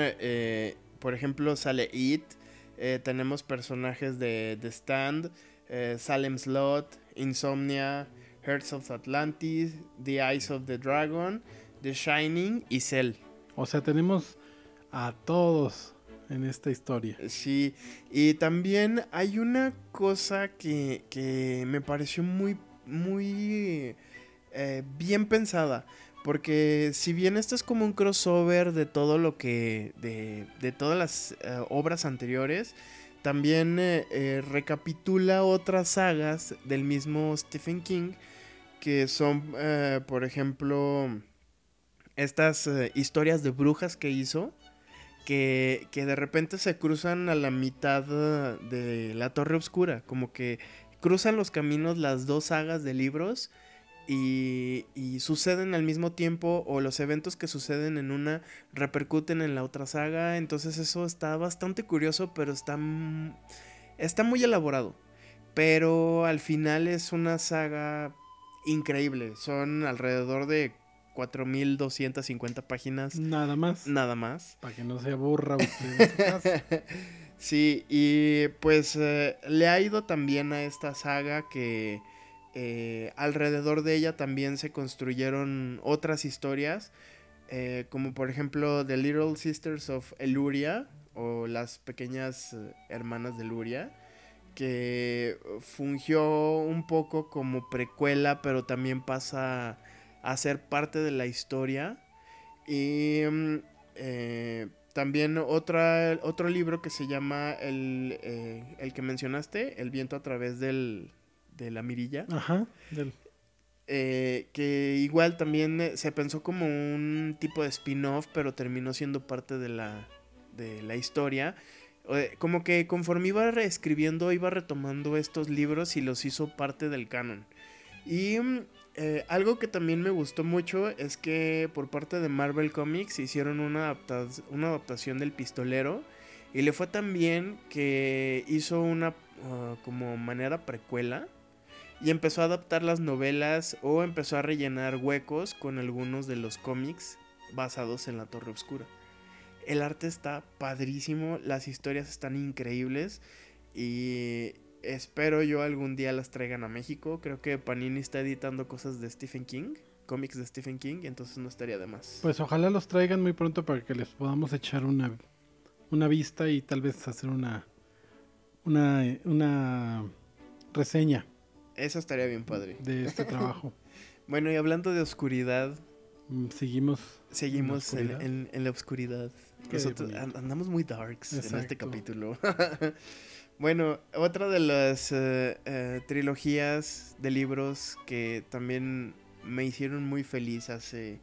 por ejemplo, sale It, eh, tenemos personajes de The Stand, eh, Salem Slot, Insomnia, Hearts of Atlantis, The Eyes of the Dragon, The Shining y Cell. O sea, tenemos a todos en esta historia. Sí, y también hay una cosa que, que me pareció muy, muy eh, bien pensada. Porque si bien esto es como un crossover de todo lo que. de, todas las eh, obras anteriores, también eh, eh, recapitula otras sagas del mismo Stephen King. Que son, por ejemplo, estas historias de brujas que hizo. Que, que de repente se cruzan a la mitad de la Torre Oscura. Como que cruzan los caminos las dos sagas de libros y, suceden al mismo tiempo o los eventos que suceden en una repercuten en la otra saga. Entonces eso está bastante curioso, pero está, está muy elaborado. Pero al final es una saga increíble. Son alrededor de 4.250 páginas. Nada más. Nada más. Para que no se aburra usted sí, y pues eh, le ha ido también a esta saga que eh, alrededor de ella también se construyeron otras historias, eh, como por ejemplo The Little Sisters of Eluria o las pequeñas eh, hermanas de Eluria, que fungió un poco como precuela, pero también pasa a ser parte de la historia. Y también otro libro que se llama el, el que mencionaste, El viento a través del, de la mirilla. Ajá. Eh, que igual también eh, se pensó como un tipo de spin-off, pero terminó siendo parte de la, de la historia. como que conforme iba reescribiendo, iba retomando estos libros y los hizo parte del canon. Y eh, algo que también me gustó mucho es que por parte de Marvel Comics hicieron una, una adaptación del pistolero. Y le fue tan bien que hizo una ah, como manera precuela y empezó a adaptar las novelas o empezó a rellenar huecos con algunos de los cómics basados en la Torre Oscura. El arte está padrísimo, las historias están increíbles y espero yo algún día las traigan a México. Creo que Panini está editando cosas de Stephen King, cómics de Stephen King, entonces no estaría de más. Pues ojalá los traigan muy pronto para que les podamos echar una, una vista y tal vez hacer una, una, una reseña. Eso estaría bien padre. De este trabajo. bueno, y hablando de oscuridad. Mm, seguimos. Seguimos en, la oscuridad. Nosotros andamos muy darks en este capítulo. bueno, otra de las eh, eh, trilogías de libros que también me hicieron muy feliz hace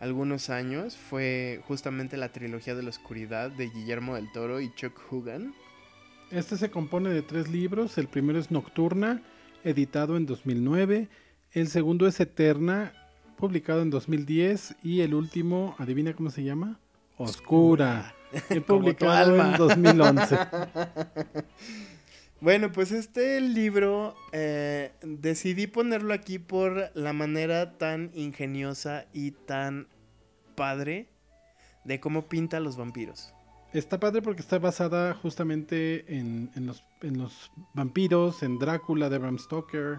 algunos años fue justamente la trilogía de la oscuridad de Guillermo del Toro y Chuck Hugan. Este se compone de tres libros. El primero es Nocturna, editado en 2009. El segundo es Eterna, publicado en 2010. Y el último, adivina cómo se llama? Oscura, publicado en 2011. Bueno, pues este libro eh, decidí ponerlo aquí por la manera tan ingeniosa y tan padre de cómo pinta los vampiros. Está padre porque está basada justamente en, los, vampiros, en Drácula de Bram Stoker.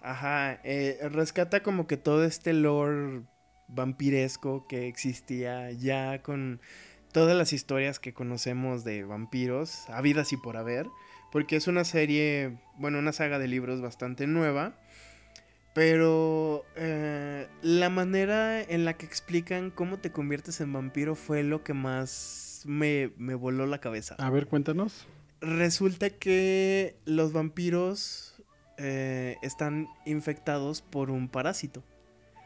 Ajá, eh, rescata como que todo este lore vampiresco que existía ya con todas las historias que conocemos de vampiros, habidas y por haber, porque es una serie, bueno, una saga de libros bastante nueva, Pero eh, la manera en la que explican cómo te conviertes en vampiro fue lo que más me, me voló la cabeza. A ver, cuéntanos. Resulta que los vampiros eh, están infectados por un parásito.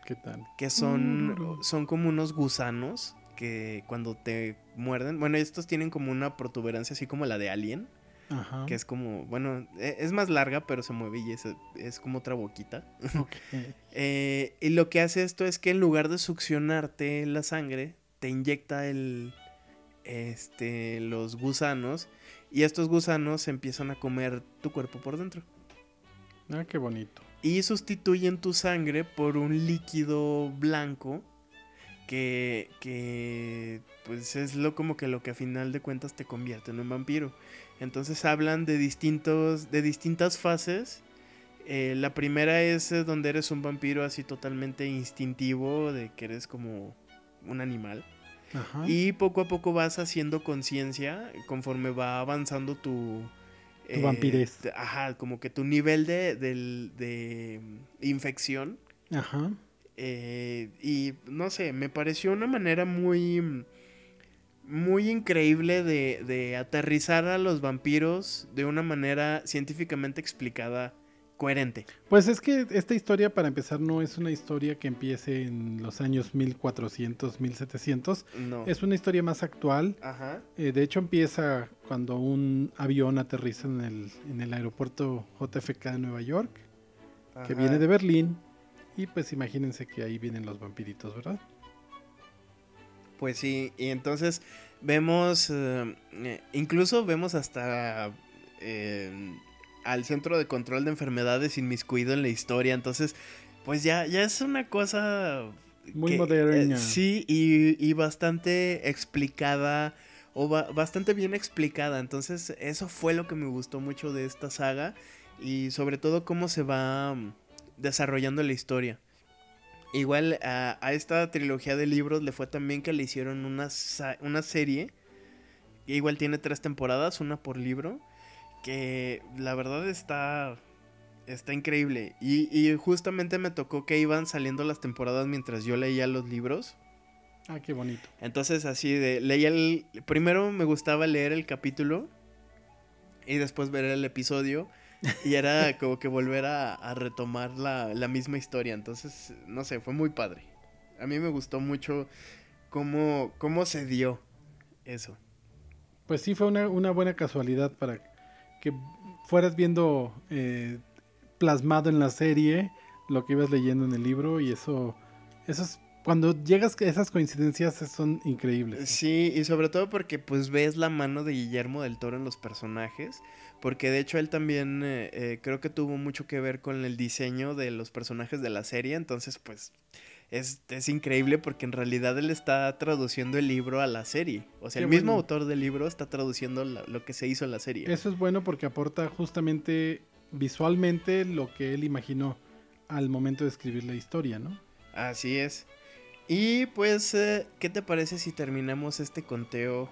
¿Qué tal? Que son, Mm. son como unos gusanos que cuando te muerden, bueno, estos tienen como una protuberancia así como la de Alien, Ajá. que es como, bueno, e- es más larga, pero se mueve y es, es como otra boquita. Ok. Eh, y lo que hace esto es que en lugar de succionarte la sangre, te inyecta el, este, los gusanos y estos gusanos empiezan a comer tu cuerpo por dentro. Ah, qué bonito. Y sustituyen tu sangre por un líquido blanco que, que pues es lo como que lo que a final de cuentas te convierte en un vampiro. Entonces hablan de distintos, de distintas fases. Eh, la primera es eh, donde eres un vampiro así totalmente instintivo, de que eres como un animal. Ajá. Y poco a poco vas haciendo conciencia conforme va avanzando tu... Tu vampirez. te- Ajá, como que tu nivel de, de infección. Ajá. eh, y no sé, me pareció una manera muy... Muy increíble de, de aterrizar a los vampiros de una manera científicamente explicada, coherente. Pues es que esta historia, para empezar, no es una historia que empiece en los años 1400, 1700. No. Es una historia más actual. Ajá. Eh, de hecho, empieza cuando un avión aterriza en el, en el aeropuerto JFK de Nueva York, que viene de Berlín. Y pues imagínense que ahí vienen los vampiritos, ¿verdad? Pues sí, y entonces vemos, eh, incluso vemos hasta eh, al Centro de Control de Enfermedades inmiscuido en la historia, entonces pues ya, ya es una cosa... Muy moderna. eh, sí, y, y bastante explicada, o ba- bastante bien explicada, entonces eso fue lo que me gustó mucho de esta saga, y sobre todo cómo se va mm, desarrollando la historia. Igual a, a esta trilogía de libros le fue también que le hicieron una, una serie. que Igual tiene tres temporadas, una por libro. Que la verdad está. Está increíble. Y, y justamente me tocó que iban saliendo las temporadas mientras yo leía los libros. Ah, qué bonito. Entonces así de. Leía el. Primero me gustaba leer el capítulo. Y después ver el episodio. Y era como que volver a, a retomar la, la misma historia. Entonces, no sé, fue muy padre. A mí me gustó mucho cómo, cómo se dio eso. Pues sí, fue una, una buena casualidad para que fueras viendo eh, plasmado en la serie lo que ibas leyendo en el libro y eso, eso es, cuando llegas a esas coincidencias son increíbles. Sí, y sobre todo porque pues ves la mano de Guillermo del Toro en los personajes. Porque de hecho él también eh, eh, creo que tuvo mucho que ver con el diseño de los personajes de la serie. Entonces pues es, es increíble porque en realidad él está traduciendo el libro a la serie. O sea, Qué el mismo autor del libro está traduciendo la- lo que se hizo en la serie. Eso es bueno porque aporta justamente visualmente lo que él imaginó al momento de escribir la historia, ¿no? Así es. Y pues, eh, ¿qué te parece si terminamos este conteo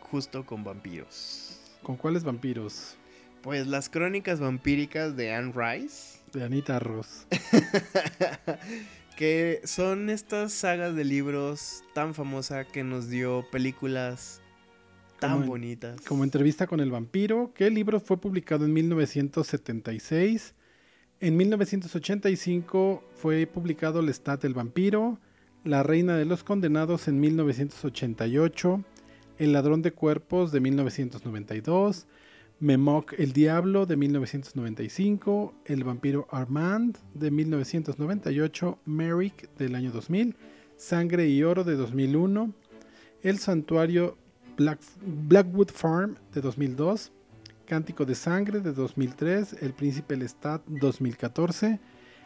justo con vampiros? ¿Con cuáles vampiros? Pues las crónicas vampíricas de Anne Rice. De Anita Ross. que son estas sagas de libros tan famosa que nos dio películas tan Como bonitas. Como entrevista con el vampiro, que el libro fue publicado en 1976. En 1985 fue publicado Lestat el vampiro, La reina de los condenados en 1988, El ladrón de cuerpos de 1992, Memoc el diablo de 1995, El vampiro Armand de 1998, Merrick del año 2000, Sangre y oro de 2001, El santuario Black- Blackwood Farm de 2002, Cántico de Sangre de 2003, El Príncipe Lestat 2014,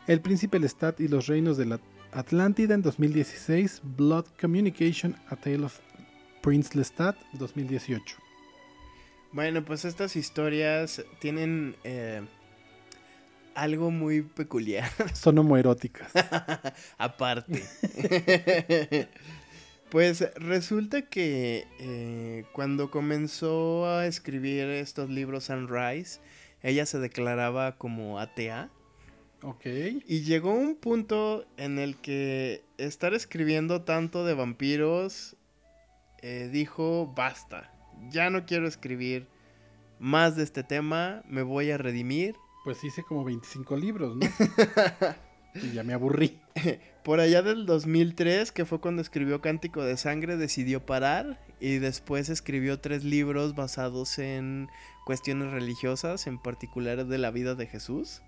El Príncipe Lestat y los Reinos de la Atlántida en 2016, Blood Communication, A Tale of Prince Lestat 2018. Bueno, pues estas historias tienen eh, algo muy peculiar. Son homoeróticas. Aparte. pues resulta que eh, cuando comenzó a escribir estos libros Sunrise, ella se declaraba como atea. Ok. Y llegó un punto en el que estar escribiendo tanto de vampiros eh, dijo, basta, ya no quiero escribir más de este tema, me voy a redimir. Pues hice como 25 libros, ¿no? y ya me aburrí. Por allá del 2003, que fue cuando escribió Cántico de Sangre, decidió parar y después escribió tres libros basados en cuestiones religiosas, en particular de la vida de Jesús.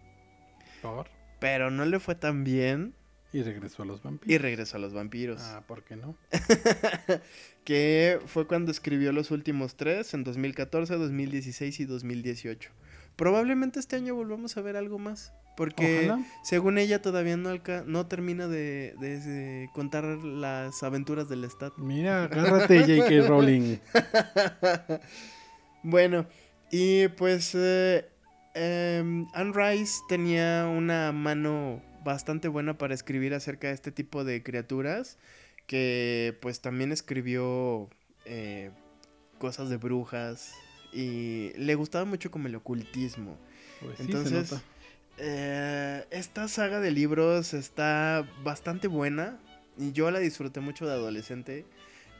¿Por? Pero no le fue tan bien. Y regresó a los vampiros. Y regresó a los vampiros. Ah, ¿por qué no? que fue cuando escribió los últimos tres, en 2014, 2016 y 2018. Probablemente este año volvamos a ver algo más. Porque Ojalá. según ella todavía no, alca no termina de, de- de contar las aventuras del Stat. Mira, agárrate, J.K. Rowling. Bueno, y pues eh, em, Anne Rice tenía una mano bastante buena para escribir acerca de este tipo de criaturas, que pues también escribió eh, cosas de brujas y le gustaba mucho como el ocultismo. Pues Entonces, eh, esta saga de libros está bastante buena y yo la disfruté mucho de adolescente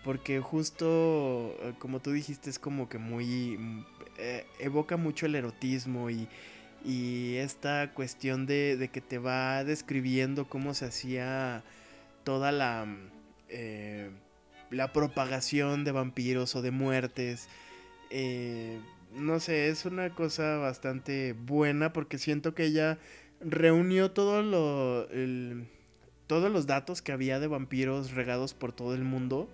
porque justo eh, como tú dijiste es como que muy eh, evoca mucho el erotismo y, y esta cuestión de, de que te va describiendo cómo se hacía toda la mm, eh, la propagación de vampiros o de muertes eh, no sé, es una cosa bastante buena porque siento que ella reunió todo lo, el- todos los datos que había de vampiros regados por todo el mundo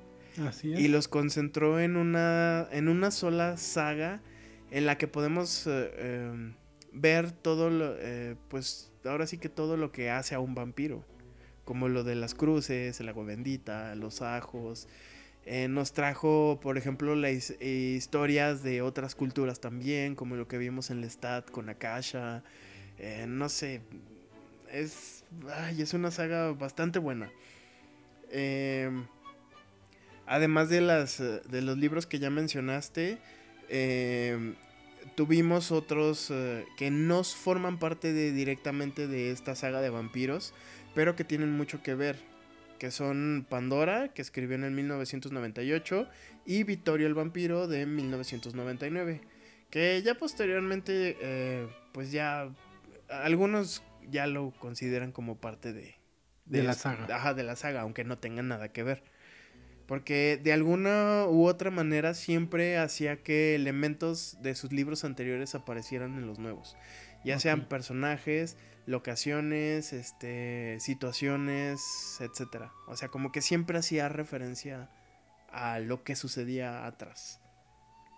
Así es. y los concentró en una, en una sola saga en la que podemos eh, eh, ver todo lo, eh, pues ahora sí que todo lo que hace a un vampiro, como lo de las cruces, el agua bendita, los ajos. Eh, nos trajo, por ejemplo, las his- historias de otras culturas también, como lo que vimos en Lestat con Akasha. Eh, no sé, es, ay, es una saga bastante buena. Em, además de, las, de los libros que ya mencionaste, em, tuvimos otros eh, que no forman parte de, directamente de esta saga de vampiros, pero que tienen mucho que ver. Que son Pandora, que escribió en el 1998, y Vittorio el vampiro de 1999. Que ya posteriormente, eh, pues ya algunos ya lo consideran como parte de, De la saga. Ajá, de la saga, aunque no tengan nada que ver. Porque de alguna u otra manera siempre hacía que elementos de sus libros anteriores aparecieran en los nuevos. Ya sean personajes, locaciones, este, situaciones, etcétera. O sea, como que siempre hacía referencia a lo que sucedía atrás.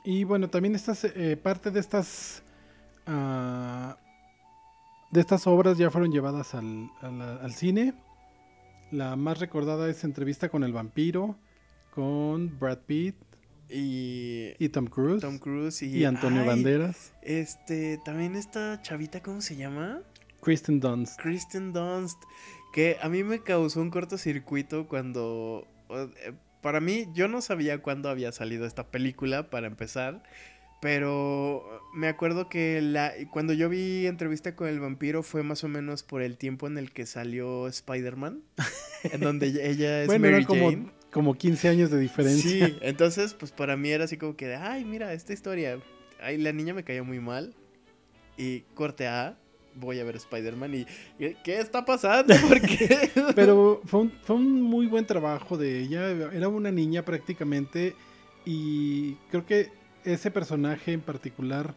Y bueno, también estas, eh, parte de estas ah, de estas obras ya fueron llevadas al, al cine. La más recordada es Entrevista con el vampiro, con Brad Pitt Y y Tom Cruise Tom Cruise y, y Antonio ay, Banderas, Este, también esta chavita, ¿cómo se llama? Kristen Dunst. Kristen Dunst, que a mí me causó un cortocircuito cuando... eh, Para mí, yo no sabía cuándo había salido esta película, para empezar, pero me acuerdo que la, cuando yo vi entrevista con el vampiro fue más o menos por el tiempo en el que salió Spider-Man, en donde ella- es bueno, Mary como, Jane. como 15 años de diferencia. Sí, entonces pues para mí era así como que, de, ay, mira, esta historia, ay, la niña me cayó muy mal y corte A, voy a ver Spider-Man y, y, ¿qué está pasando? ¿Por qué? Pero fue un, fue un muy buen trabajo de ella. Era una niña prácticamente. Y creo que ese personaje en particular,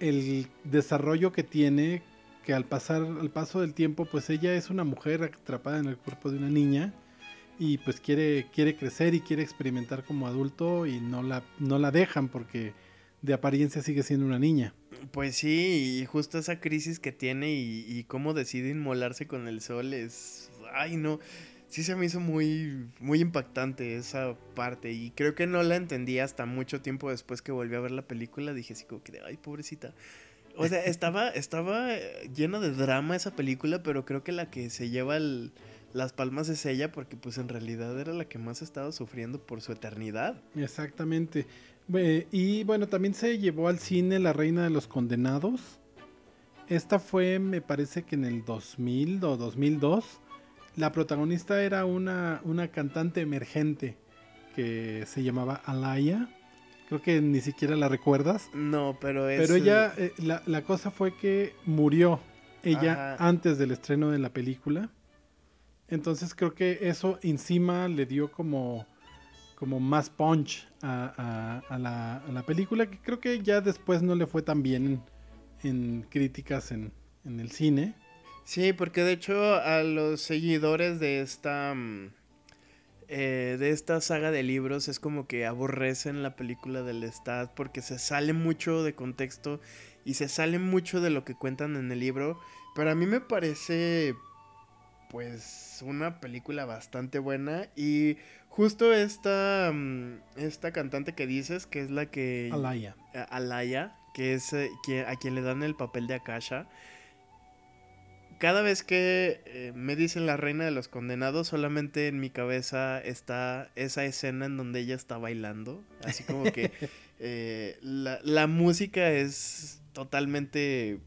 el desarrollo que tiene, que al pasar, al paso del tiempo, pues ella es una mujer atrapada en el cuerpo de una niña. Y pues quiere, quiere crecer y quiere experimentar como adulto. Y no la, no la dejan porque de apariencia sigue siendo una niña. Pues sí, y justo esa crisis que tiene y, y cómo decide inmolarse con el sol es, ay no, sí se me hizo muy, muy impactante esa parte y creo que no la entendí hasta mucho tiempo después que volví a ver la película, dije así como que, ay pobrecita. O sea, estaba, estaba eh, llena de drama esa película, pero creo que la que se lleva el- las palmas es ella porque pues en realidad era la que más estaba sufriendo por su eternidad. Exactamente. Eh, y bueno, también se llevó al cine La Reina de los Condenados. Esta fue, me parece que en el 2000 o 2002. La protagonista era una, una cantante emergente que se llamaba Alaya. Creo que ni siquiera la recuerdas. No, pero es... Pero ella, eh, la, la cosa fue que murió ella Ajá. antes del estreno de la película. Entonces creo que eso encima le dio como, como más punch a, la, película, que creo que ya después no le fue tan bien en críticas en, el cine. Sí, porque de hecho a los seguidores de esta mm, eh, de esta saga de libros es como que aborrecen la película del Stat porque se sale mucho de contexto y se sale mucho de lo que cuentan en el libro, pero a mí me parece pues una película bastante buena y justo esta mm, esta cantante que dices que es la que Alaya. Alaya, que es eh, a quien le dan el papel de Akasha. Cada vez que eh, me dicen la reina de los condenados, solamente en mi cabeza está esa escena en donde ella está bailando. Así como que eh, la, la música es totalmente,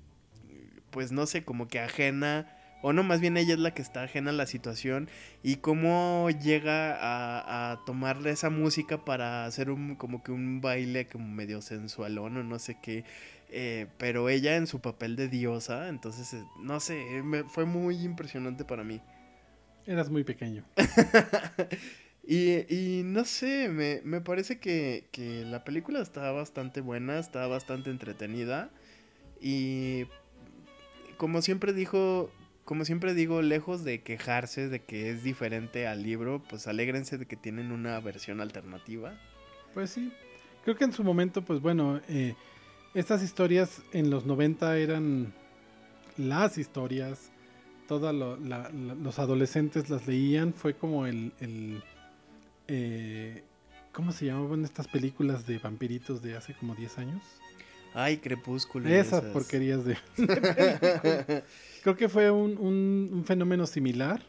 pues no sé, como que ajena. O no, más bien ella es la que está ajena a la situación. Y cómo llega a, a tomarle esa música para hacer un como que un baile como medio sensualón o no sé qué. eh, pero ella en su papel de diosa, entonces, eh, no sé, me- fue muy impresionante para mí. Eras muy pequeño. Y, y no sé, me, me parece que, que la película está bastante buena, está bastante entretenida. Y como siempre dijo, como siempre digo, lejos de quejarse de que es diferente al libro, pues alégrense de que tienen una versión alternativa. Pues sí. Creo que en su momento, pues bueno, eh, estas historias en los 90 eran las historias. Todos los adolescentes las leían. Fue como el... el, eh, ¿Cómo se llamaban estas películas de vampiritos de hace como 10 años? Ay, Crepúsculo. esas. porquerías de... Creo que fue un, un- un fenómeno similar,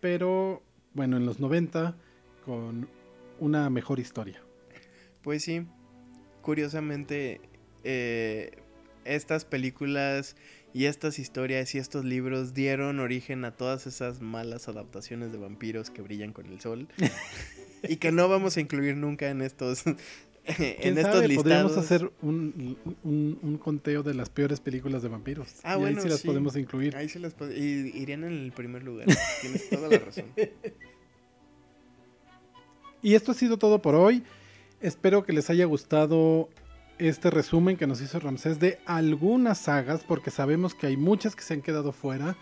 pero bueno, en los 90 con una mejor historia. Pues sí, curiosamente, eh, estas películas y estas historias y estos libros dieron origen a todas esas malas adaptaciones de vampiros que brillan con el sol y que no vamos a incluir nunca en estos ¿Quién en estos sabe? listados. Podríamos hacer un, un- un conteo de las peores películas de vampiros. Ah, y bueno, ahí sí las sí. podemos incluir. Ahí se las y irían en el primer lugar. Tienes toda la razón. Y esto ha sido todo por hoy. Espero que les haya gustado este resumen que nos hizo Ramsés de algunas sagas, porque sabemos que hay muchas que se han quedado fuera.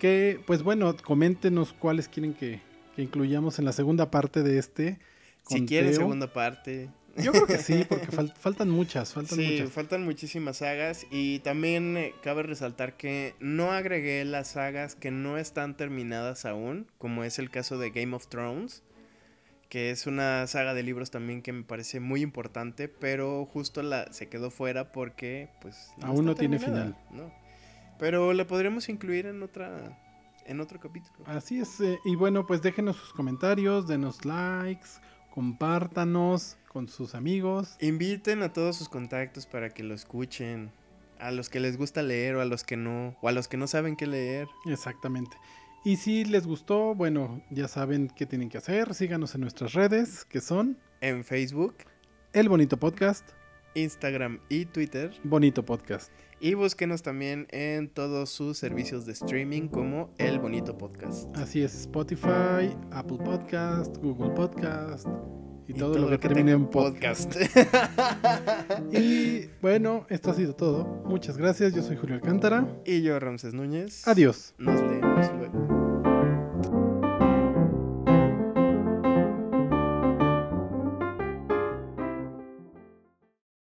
Que, pues bueno, coméntenos cuáles quieren que, que incluyamos en la segunda parte de este. Si quieren conteo. segunda parte. Yo creo que sí, porque fal- faltan muchas, faltan Sí, muchas. faltan muchísimas sagas y también eh, cabe resaltar que no agregué las sagas que no están terminadas aún, como es el caso de Game of Thrones, que es una saga de libros también que me parece muy importante, pero justo la se quedó fuera porque pues Aún no tiene terminada, ¿no? Pero la podríamos incluir en otra en otro capítulo. Así es. eh, y bueno, pues déjenos sus comentarios, denos likes, compártanos con sus amigos. Inviten a todos sus contactos para que lo escuchen. A los que les gusta leer o a los que no, o a los que no saben qué leer. Exactamente. Y si les gustó, bueno, ya saben qué tienen que hacer. Síganos en nuestras redes, que son En Facebook, El Bonito Podcast, Instagram y Twitter. Bonito Podcast. Y búsquenos también en todos sus servicios de streaming como El Bonito Podcast. Así es, Spotify, Apple Podcast, Google Podcast y, todo, lo que, termine en podcast. Y bueno, esto ha sido todo. Muchas gracias. Yo soy Julio Alcántara. y yo, Ramses Núñez. Adiós. Nos leemos luego.